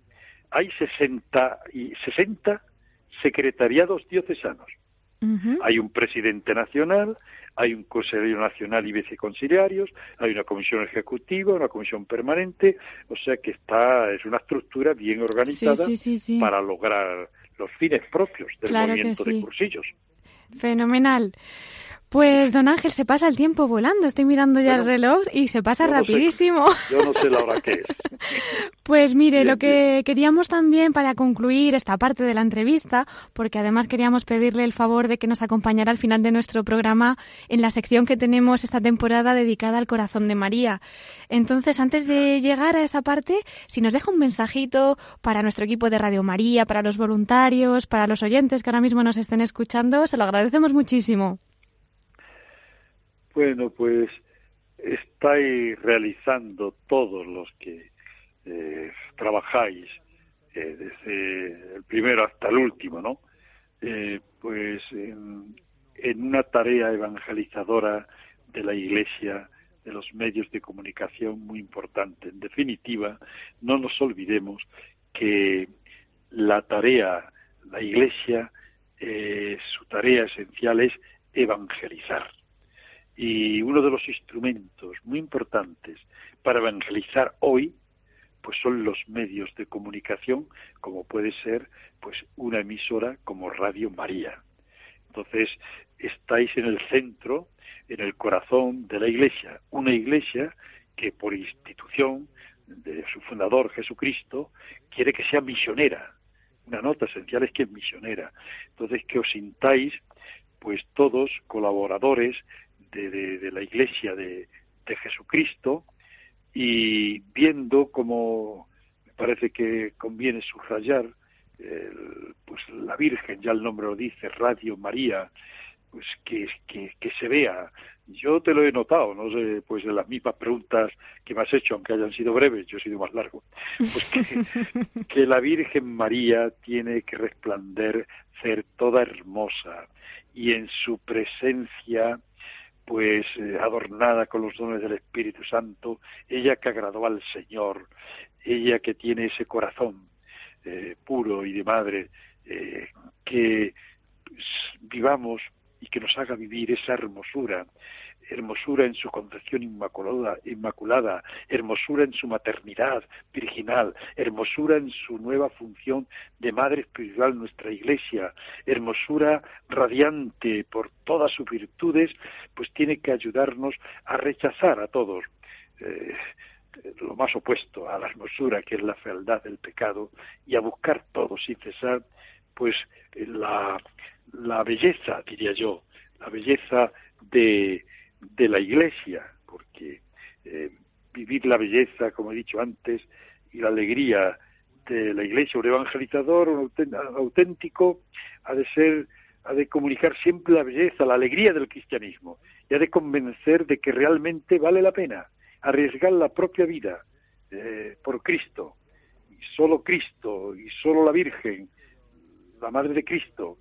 [SPEAKER 3] hay 60, y 60 secretariados diocesanos. Hay un presidente nacional, hay un Consejo Nacional y viceconsiliarios, hay una comisión ejecutiva, una comisión permanente, o sea que está es una estructura bien organizada para lograr los fines propios del movimiento de cursillos.
[SPEAKER 1] Fenomenal. Pues don Ángel, se pasa el tiempo volando. Estoy mirando ya el reloj y se pasa rapidísimo.
[SPEAKER 3] yo no sé la hora que es.
[SPEAKER 1] pues mire, lo que queríamos también para concluir esta parte de la entrevista, porque además queríamos pedirle el favor de que nos acompañara al final de nuestro programa en la sección que tenemos esta temporada dedicada al corazón de María. Entonces, antes de llegar a esa parte, si nos deja un mensajito para nuestro equipo de Radio María, para los voluntarios, para los oyentes que ahora mismo nos estén escuchando, se lo agradecemos muchísimo.
[SPEAKER 3] Bueno, pues estáis realizando todos los que eh, trabajáis, eh, desde el primero hasta el último, ¿no? Eh, pues en, una tarea evangelizadora de la Iglesia, de los medios de comunicación muy importante. En definitiva, no nos olvidemos que la tarea, la Iglesia, su tarea esencial es evangelizar y uno de los instrumentos muy importantes para evangelizar hoy pues son los medios de comunicación como puede ser pues una emisora como Radio María. Entonces, estáis en el centro, en el corazón de la iglesia, una iglesia que por institución de su fundador Jesucristo quiere que sea misionera. Una nota esencial es que es misionera. Entonces, que os sintáis pues todos colaboradores de, la Iglesia de, Jesucristo y viendo como me parece que conviene subrayar pues la Virgen, ya el nombre lo dice, Radio María, pues que, que, que, se vea. Yo te lo he notado, no sé, pues en las mismas preguntas que me has hecho, aunque hayan sido breves, yo he sido más largo, pues que, que la Virgen María tiene que resplandecer, ser toda hermosa y en su presencia pues eh, adornada con los dones del Espíritu Santo, ella que agradó al Señor, ella que tiene ese corazón eh, puro y de madre, eh, que vivamos y que nos haga vivir esa hermosura hermosura en su concepción inmaculada, inmaculada, hermosura en su maternidad virginal, hermosura en su nueva función de madre espiritual nuestra iglesia, hermosura radiante por todas sus virtudes, pues tiene que ayudarnos a rechazar a todos. Eh, lo más opuesto a la hermosura que es la fealdad del pecado y a buscar todo sin cesar pues la, la belleza diría yo la belleza de, de la Iglesia, porque eh, vivir la belleza, como he dicho antes, y la alegría de la Iglesia, un evangelizador, un auténtico, ha de ser, ha de comunicar siempre la belleza, la alegría del cristianismo. y ha de convencer de que realmente vale la pena arriesgar la propia vida eh, por Cristo, y solo Cristo, y solo la Virgen, la Madre de Cristo,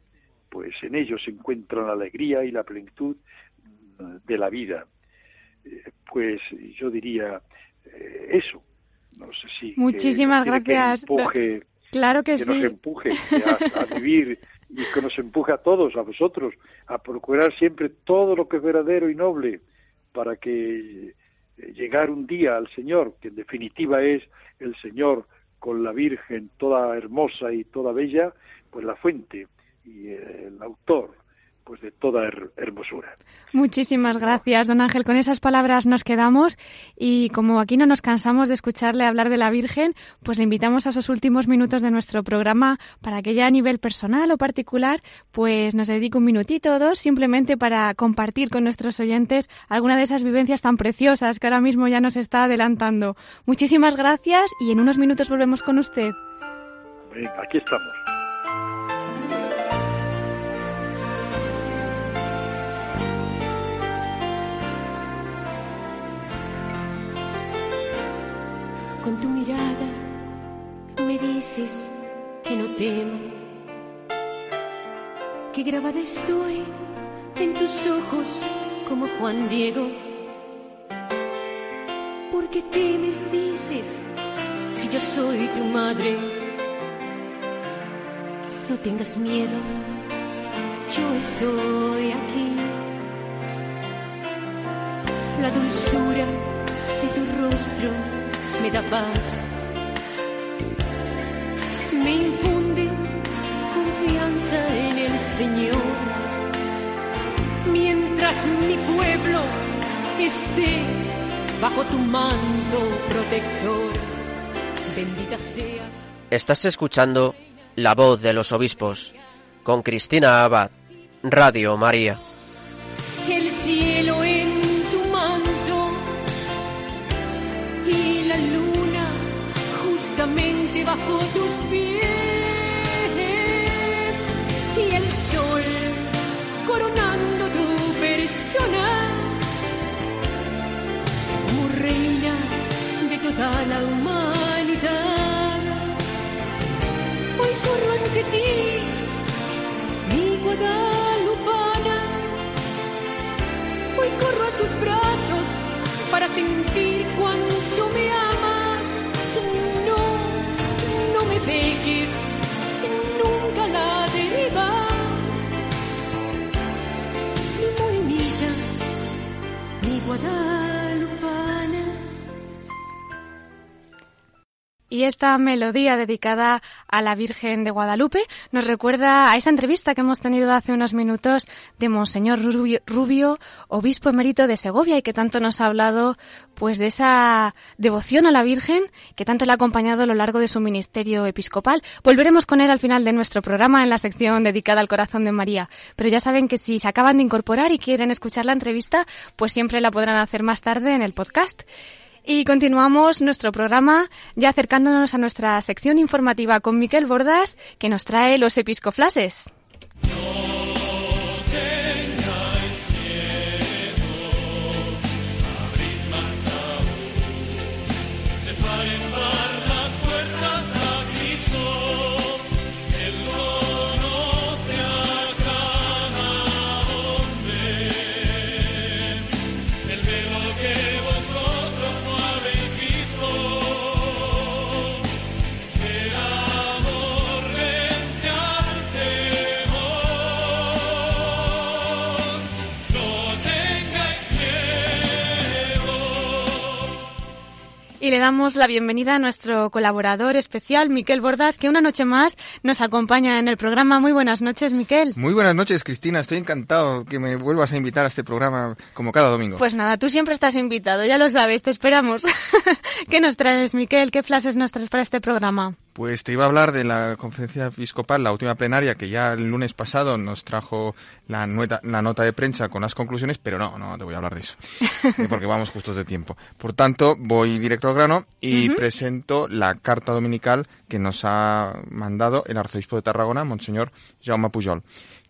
[SPEAKER 3] pues en ellos se encuentra la alegría y la plenitud de la vida. Eh, pues yo diría eh, eso. No sé si
[SPEAKER 1] Muchísimas gracias.
[SPEAKER 3] empuje,
[SPEAKER 1] claro que,
[SPEAKER 3] que
[SPEAKER 1] sí.
[SPEAKER 3] nos empuje a, a vivir y que nos empuje a todos, a vosotros, a procurar siempre todo lo que es verdadero y noble para que eh, llegar un día al Señor, que en definitiva es el Señor con la Virgen toda hermosa y toda bella, pues la fuente y el autor pues de toda her- hermosura.
[SPEAKER 1] Muchísimas gracias, don Ángel. Con esas palabras nos quedamos y como aquí no nos cansamos de escucharle hablar de la Virgen, pues le invitamos a esos últimos minutos de nuestro programa para que ya a nivel personal o particular, pues nos dedique un minutito o dos simplemente para compartir con nuestros oyentes alguna de esas vivencias tan preciosas que ahora mismo ya nos está adelantando. Muchísimas gracias y en unos minutos volvemos con usted.
[SPEAKER 3] Ven, aquí estamos.
[SPEAKER 2] Dices que no temo, que grabada estoy en tus ojos como Juan Diego. Porque temes, dices, si yo soy tu madre. No tengas miedo, yo estoy aquí. La dulzura de tu rostro me da paz, me infunde confianza en el Señor. Mientras mi pueblo esté bajo tu manto protector, bendita seas.
[SPEAKER 4] Estás escuchando La voz de los obispos con Cristina Abad, Radio María.
[SPEAKER 2] el cielo en tu manto y la luna justamente bajo tus pies y el sol coronando tu persona como reina de toda la humanidad. Hoy corro ante ti, mi guadalupana. Hoy corro a tus brazos para sentir cuánto Nunca la deriva. Mi morenita, mi guadalupana.
[SPEAKER 1] Y esta melodía dedicada a la Virgen de Guadalupe nos recuerda a esa entrevista que hemos tenido hace unos minutos de Monseñor Rubio, obispo emérito de Segovia y que tanto nos ha hablado pues de esa devoción a la Virgen que tanto le ha acompañado a lo largo de su ministerio episcopal. Volveremos con él al final de nuestro programa en la sección dedicada al corazón de María. Pero ya saben que si se acaban de incorporar y quieren escuchar la entrevista, pues siempre la podrán hacer más tarde en el podcast. Y continuamos nuestro programa ya acercándonos a nuestra sección informativa con Miquel Bordas, que nos trae los episcoflases. Y le damos la bienvenida a nuestro colaborador especial, Miquel Bordas, que una noche más nos acompaña en el programa. Muy buenas noches, Miquel.
[SPEAKER 5] Muy buenas noches, Cristina. Estoy encantado que me vuelvas a invitar a este programa como cada domingo.
[SPEAKER 1] Pues nada, tú siempre estás invitado, ya lo sabes, te esperamos. ¿Qué nos traes, Miquel? ¿Qué flashes nos traes para este programa?
[SPEAKER 5] Pues te iba a hablar de la conferencia episcopal, la última plenaria, que ya el lunes pasado nos trajo la, nueta- la nota de prensa con las conclusiones, pero no, no te voy a hablar de eso, eh, porque vamos justos de tiempo. Por tanto, voy directo al grano y presento la carta dominical que nos ha mandado el arzobispo de Tarragona, Monseñor Jaume Pujol.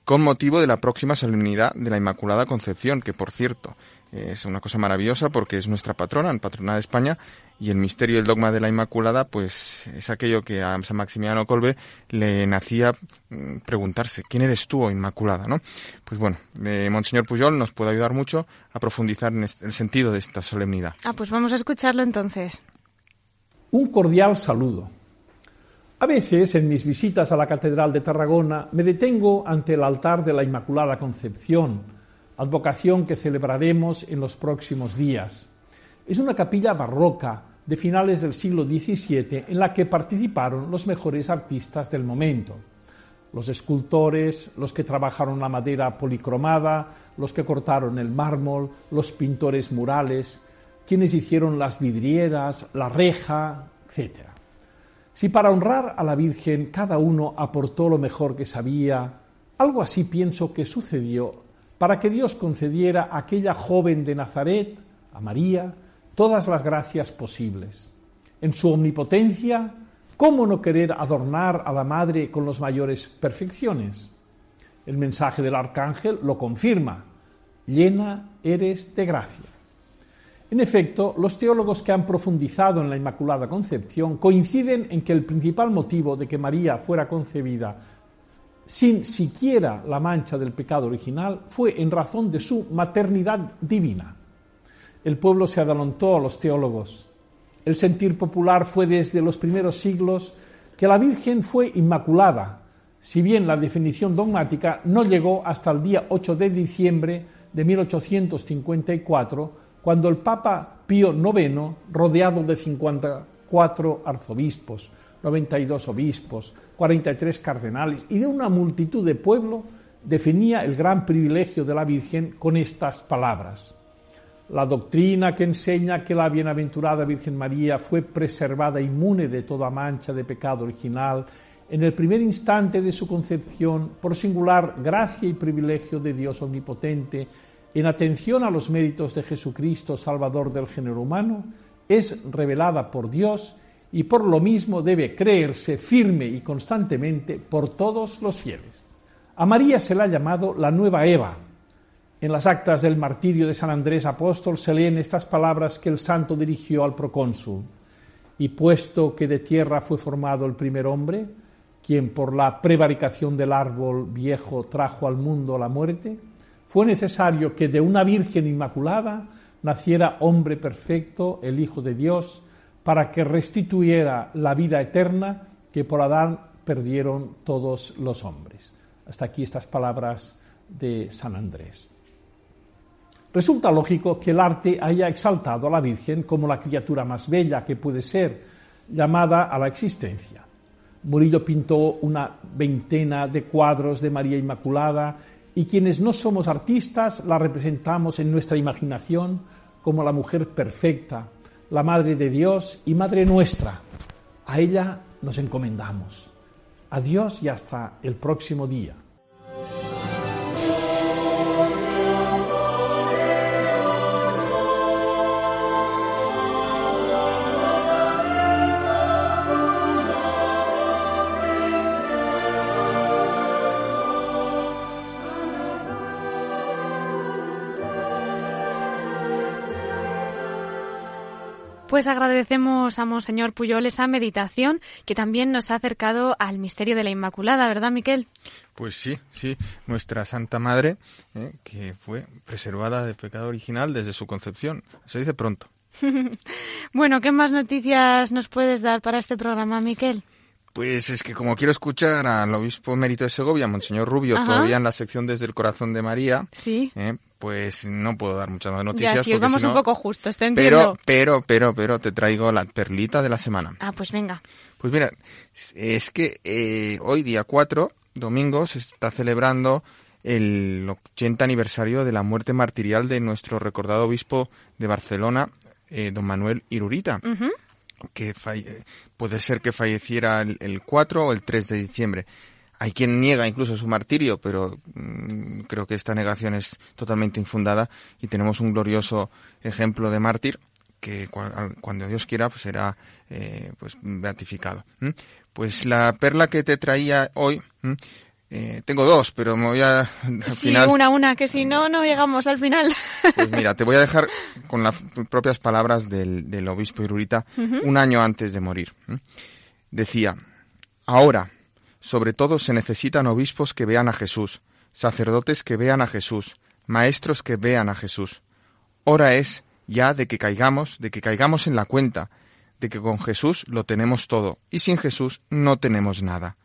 [SPEAKER 5] con motivo de la próxima solemnidad de la Inmaculada Concepción, que por cierto es una cosa maravillosa porque es nuestra patrona, la patrona de España, y el misterio y el dogma de la Inmaculada, pues es aquello que a San Maximiliano Colbe le nacía mm, preguntarse, ¿quién eres tú, oh Inmaculada? ¿no? Pues bueno, eh, Monseñor Puyol nos puede ayudar mucho a profundizar en el sentido de esta solemnidad.
[SPEAKER 1] Ah, pues vamos a escucharlo entonces.
[SPEAKER 6] Un cordial saludo. A veces, en mis visitas a la Catedral de Tarragona, me detengo ante el altar de la Inmaculada Concepción, advocación que celebraremos en los próximos días. Es una capilla barroca de finales del siglo XVII en la que participaron los mejores artistas del momento. Los escultores, los que trabajaron la madera policromada, los que cortaron el mármol, los pintores murales, quienes hicieron las vidrieras, la reja, etc. Si para honrar a la Virgen cada uno aportó lo mejor que sabía, algo así pienso que sucedió para que Dios concediera a aquella joven de Nazaret, a María, todas las gracias posibles. En su omnipotencia, ¿cómo no querer adornar a la Madre con las mayores perfecciones? El mensaje del Arcángel lo confirma, llena eres de gracia. En efecto, los teólogos que han profundizado en la Inmaculada Concepción coinciden en que el principal motivo de que María fuera concebida sin siquiera la mancha del pecado original fue en razón de su maternidad divina. El pueblo se adelantó a los teólogos. El sentir popular fue desde los primeros siglos que la Virgen fue inmaculada, si bien la definición dogmática no llegó hasta el día 8 de diciembre de 1854, cuando el Papa Pío IX, rodeado de 54 arzobispos, 92 obispos, 43 cardenales y de una multitud de pueblo, definía el gran privilegio de la Virgen con estas palabras. La doctrina que enseña que la bienaventurada Virgen María fue preservada inmune de toda mancha de pecado original en el primer instante de su concepción por singular gracia y privilegio de Dios omnipotente en atención a los méritos de Jesucristo, Salvador del género humano, es revelada por Dios y por lo mismo debe creerse firme y constantemente por todos los fieles. A María se la ha llamado la nueva Eva. En las actas del martirio de San Andrés Apóstol se leen estas palabras que el santo dirigió al procónsul. Y puesto que de tierra fue formado el primer hombre, quien por la prevaricación del árbol viejo trajo al mundo la muerte, fue necesario que de una Virgen Inmaculada naciera hombre perfecto, el Hijo de Dios, para que restituyera la vida eterna que por Adán perdieron todos los hombres. Hasta aquí estas palabras de San Andrés. Resulta lógico que el arte haya exaltado a la Virgen como la criatura más bella que puede ser llamada a la existencia. Murillo pintó una veintena de cuadros de María Inmaculada y quienes no somos artistas la representamos en nuestra imaginación como la mujer perfecta, la Madre de Dios y Madre nuestra. A ella nos encomendamos. Adiós y hasta el próximo día.
[SPEAKER 1] Pues agradecemos a Monseñor Puyol esa meditación que también nos ha acercado al misterio de la Inmaculada, ¿verdad, Miquel?
[SPEAKER 5] Pues sí, sí, nuestra Santa Madre, eh, que fue preservada del pecado original desde su concepción. Se dice pronto.
[SPEAKER 1] bueno, ¿qué más noticias nos puedes dar para este programa, Miquel?
[SPEAKER 5] Pues es que como quiero escuchar al obispo emérito de Segovia, Monseñor Rubio, todavía en la sección desde el corazón de María,
[SPEAKER 1] ¿Sí?
[SPEAKER 5] Eh, pues no puedo dar muchas más noticias.
[SPEAKER 1] Ya, hoy vamos un poco justos, te
[SPEAKER 5] entiendo. Pero, pero, pero, pero te traigo la perlita de la semana.
[SPEAKER 1] Ah, pues venga.
[SPEAKER 5] Pues mira, es que eh, hoy, día 4, domingo, se está celebrando el 80 aniversario de la muerte martirial de nuestro recordado obispo de Barcelona, eh, don Manuel Irurita que puede ser que falleciera el, 4 o el 3 de diciembre. Hay quien niega incluso su martirio, pero mm, creo que esta negación es totalmente infundada y tenemos un glorioso ejemplo de mártir que cuando Dios quiera pues será eh, pues beatificado. Pues la perla que te traía hoy Eh, tengo dos, pero me voy a... Al
[SPEAKER 1] Sí,
[SPEAKER 5] final,
[SPEAKER 1] una, una, que si no, no llegamos al final.
[SPEAKER 5] Pues mira, te voy a dejar con las propias palabras del, del obispo Irurita un año antes de morir. Decía, ahora, sobre todo se necesitan obispos que vean a Jesús, sacerdotes que vean a Jesús, maestros que vean a Jesús. Hora es ya de que caigamos, de que caigamos en la cuenta, de que con Jesús lo tenemos todo y sin Jesús no tenemos nada.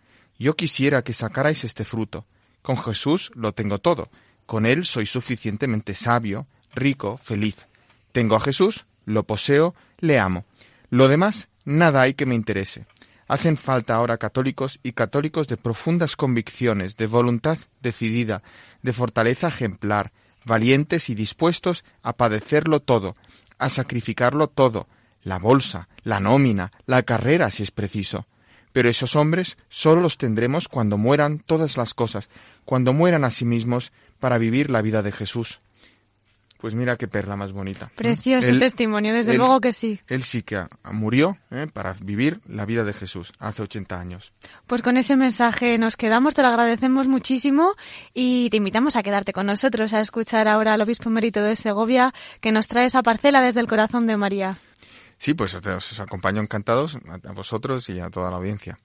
[SPEAKER 5] Yo quisiera que sacarais este fruto. Con Jesús lo tengo todo. Con Él soy suficientemente sabio, rico, feliz. Tengo a Jesús, lo poseo, le amo. Lo demás, nada hay que me interese. Hacen falta ahora católicos y católicos de profundas convicciones, de voluntad decidida, de fortaleza ejemplar, valientes y dispuestos a padecerlo todo, a sacrificarlo todo, la bolsa, la nómina, la carrera si es preciso. Pero esos hombres solo los tendremos cuando mueran todas las cosas, cuando mueran a sí mismos para vivir la vida de Jesús. Pues mira qué perla más bonita.
[SPEAKER 1] Precioso
[SPEAKER 5] Él-
[SPEAKER 1] testimonio, desde
[SPEAKER 5] él-
[SPEAKER 1] luego que sí.
[SPEAKER 5] Él sí que murió ¿eh? para vivir la vida de Jesús hace 80 años.
[SPEAKER 1] Pues con ese mensaje nos quedamos, te lo agradecemos muchísimo y te invitamos a quedarte con nosotros a escuchar ahora al obispo emérito de Segovia que nos trae esa parcela desde el corazón de María.
[SPEAKER 5] Sí, pues os acompaño encantados a vosotros y a toda la audiencia.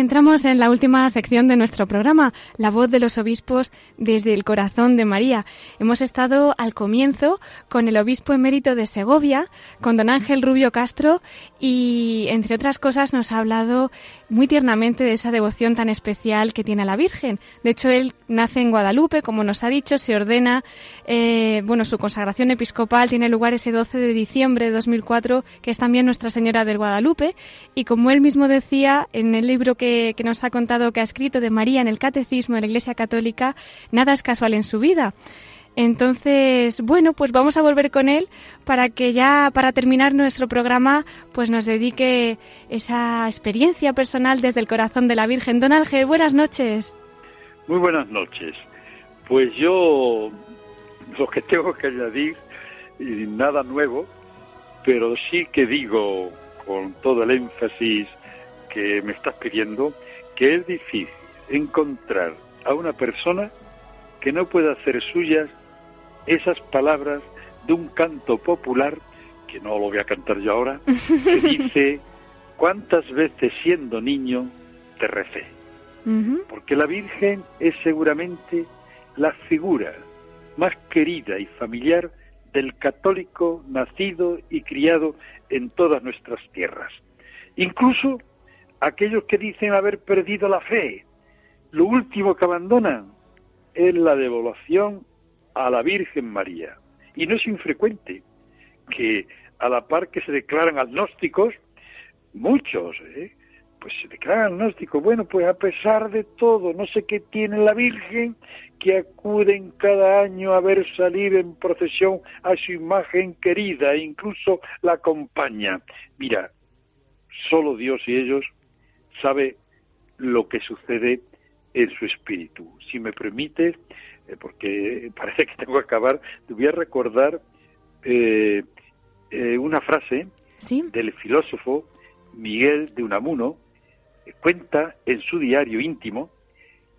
[SPEAKER 1] Entramos en la última sección de nuestro programa, la voz de los obispos desde el corazón de María. Hemos estado al comienzo con el obispo emérito de Segovia, con don Ángel Rubio Castro, y entre otras cosas nos ha hablado muy tiernamente de esa devoción tan especial que tiene a la Virgen. De hecho, él nace en Guadalupe, como nos ha dicho, se ordena, eh, bueno, su consagración episcopal tiene lugar ese 12 de diciembre de 2004, que es también Nuestra Señora del Guadalupe, y como él mismo decía en el libro que, que nos ha contado que ha escrito de María en el Catecismo de la Iglesia Católica, nada es casual en su vida. Entonces, bueno, pues vamos a volver con él para que ya para terminar nuestro programa pues nos dedique esa experiencia personal desde el corazón de la Virgen. Don Ángel, buenas noches.
[SPEAKER 3] Muy buenas noches. Pues yo lo que tengo que añadir, y nada nuevo, pero sí que digo con todo el énfasis que me estás pidiendo, que es difícil encontrar a una persona que no pueda hacer suyas esas palabras de un canto popular, que no lo voy a cantar yo ahora, que dice, ¿cuántas veces siendo niño te recé? Porque la Virgen es seguramente la figura más querida y familiar del católico nacido y criado en todas nuestras tierras. Incluso aquellos que dicen haber perdido la fe, lo último que abandonan es la devolución a la Virgen María. Y no es infrecuente que a la par que se declaran agnósticos, muchos, ¿eh? pues se declaran agnósticos. Bueno, pues a pesar de todo, no sé qué tiene la Virgen, que acuden cada año a ver salir en procesión a su imagen querida e incluso la acompaña. Mira, solo Dios y ellos sabe lo que sucede en su espíritu. Si me permites, eh, porque parece que tengo que acabar, te voy a recordar eh, eh, una frase
[SPEAKER 1] Sí.
[SPEAKER 3] del filósofo Miguel de Unamuno, cuenta en su diario íntimo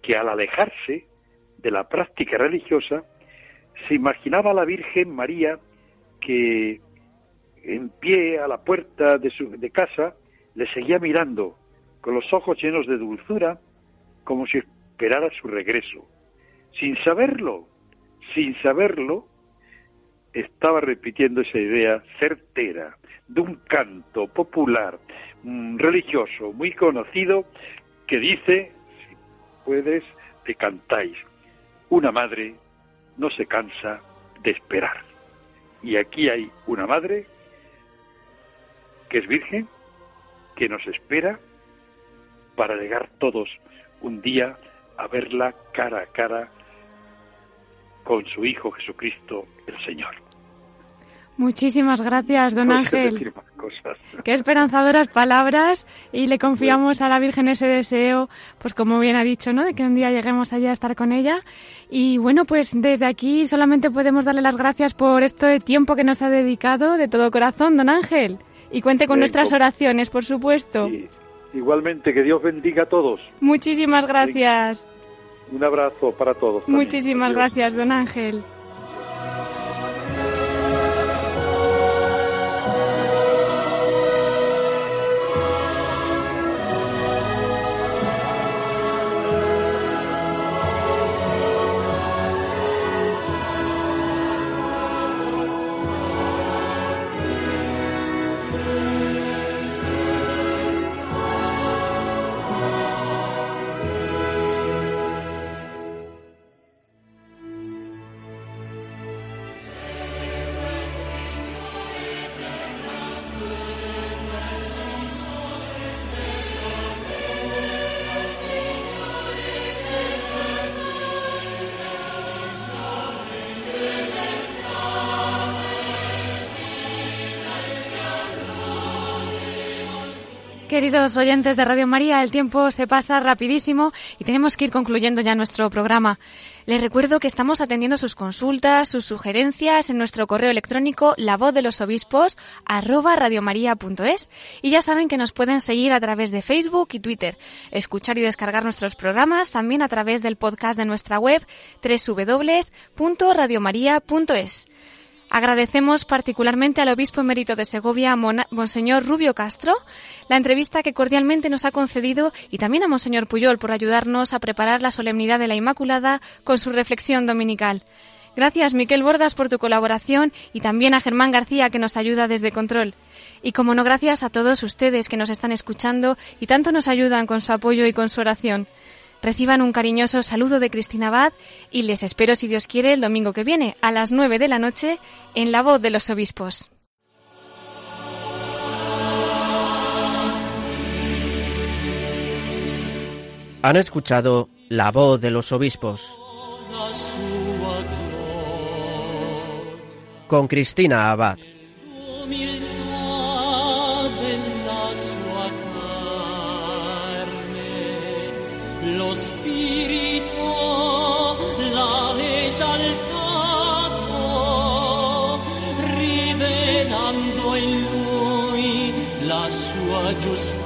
[SPEAKER 3] que al alejarse de la práctica religiosa, se imaginaba a la Virgen María que en pie a la puerta de su de casa le seguía mirando con los ojos llenos de dulzura como si esperara su regreso. Sin saberlo, sin saberlo, estaba repitiendo esa idea certera de un canto popular mm, religioso muy conocido que dice, después te cantáis. Una madre no se cansa de esperar. Y aquí hay una madre que es virgen, que nos espera para llegar todos un día a verla cara a cara con su Hijo Jesucristo el Señor.
[SPEAKER 1] Muchísimas gracias, don
[SPEAKER 3] No
[SPEAKER 1] Ángel.
[SPEAKER 3] cosas.
[SPEAKER 1] Qué esperanzadoras palabras y le confiamos a la Virgen ese deseo, pues como bien ha dicho, ¿no? De que un día lleguemos allá a estar con ella. Y bueno, pues desde aquí solamente podemos darle las gracias por este tiempo que nos ha dedicado de todo corazón, don Ángel. Y cuente con
[SPEAKER 3] Bien,
[SPEAKER 1] nuestras oraciones, por supuesto.
[SPEAKER 3] Y igualmente, que Dios bendiga a todos.
[SPEAKER 1] Muchísimas gracias.
[SPEAKER 3] Un abrazo para todos. también.
[SPEAKER 1] Muchísimas
[SPEAKER 3] Adiós.
[SPEAKER 1] gracias, don Ángel. Queridos oyentes de Radio María, el tiempo se pasa rapidísimo y tenemos que ir concluyendo ya nuestro programa. Les recuerdo que estamos atendiendo sus consultas, sus sugerencias en nuestro correo electrónico la voz de los obispos radiomaria.es y ya saben que nos pueden seguir a través de Facebook y Twitter, escuchar y descargar nuestros programas también a través del podcast de nuestra web www.radiomaria.es. Agradecemos particularmente al obispo emérito de Segovia, Monseñor Rubio Castro, la entrevista que cordialmente nos ha concedido y también a Monseñor Puyol por ayudarnos a preparar la solemnidad de la Inmaculada con su reflexión dominical. Gracias, Miquel Bordas, por tu colaboración y también a Germán García, que nos ayuda desde Control. Y como no, gracias a todos ustedes que nos están escuchando y tanto nos ayudan con su apoyo y con su oración. Reciban un cariñoso saludo de Cristina Abad y les espero, si Dios quiere, el domingo que viene, a las 9 de la noche, en La Voz de los Obispos.
[SPEAKER 4] Han escuchado La Voz de los Obispos con Cristina Abad.
[SPEAKER 7] just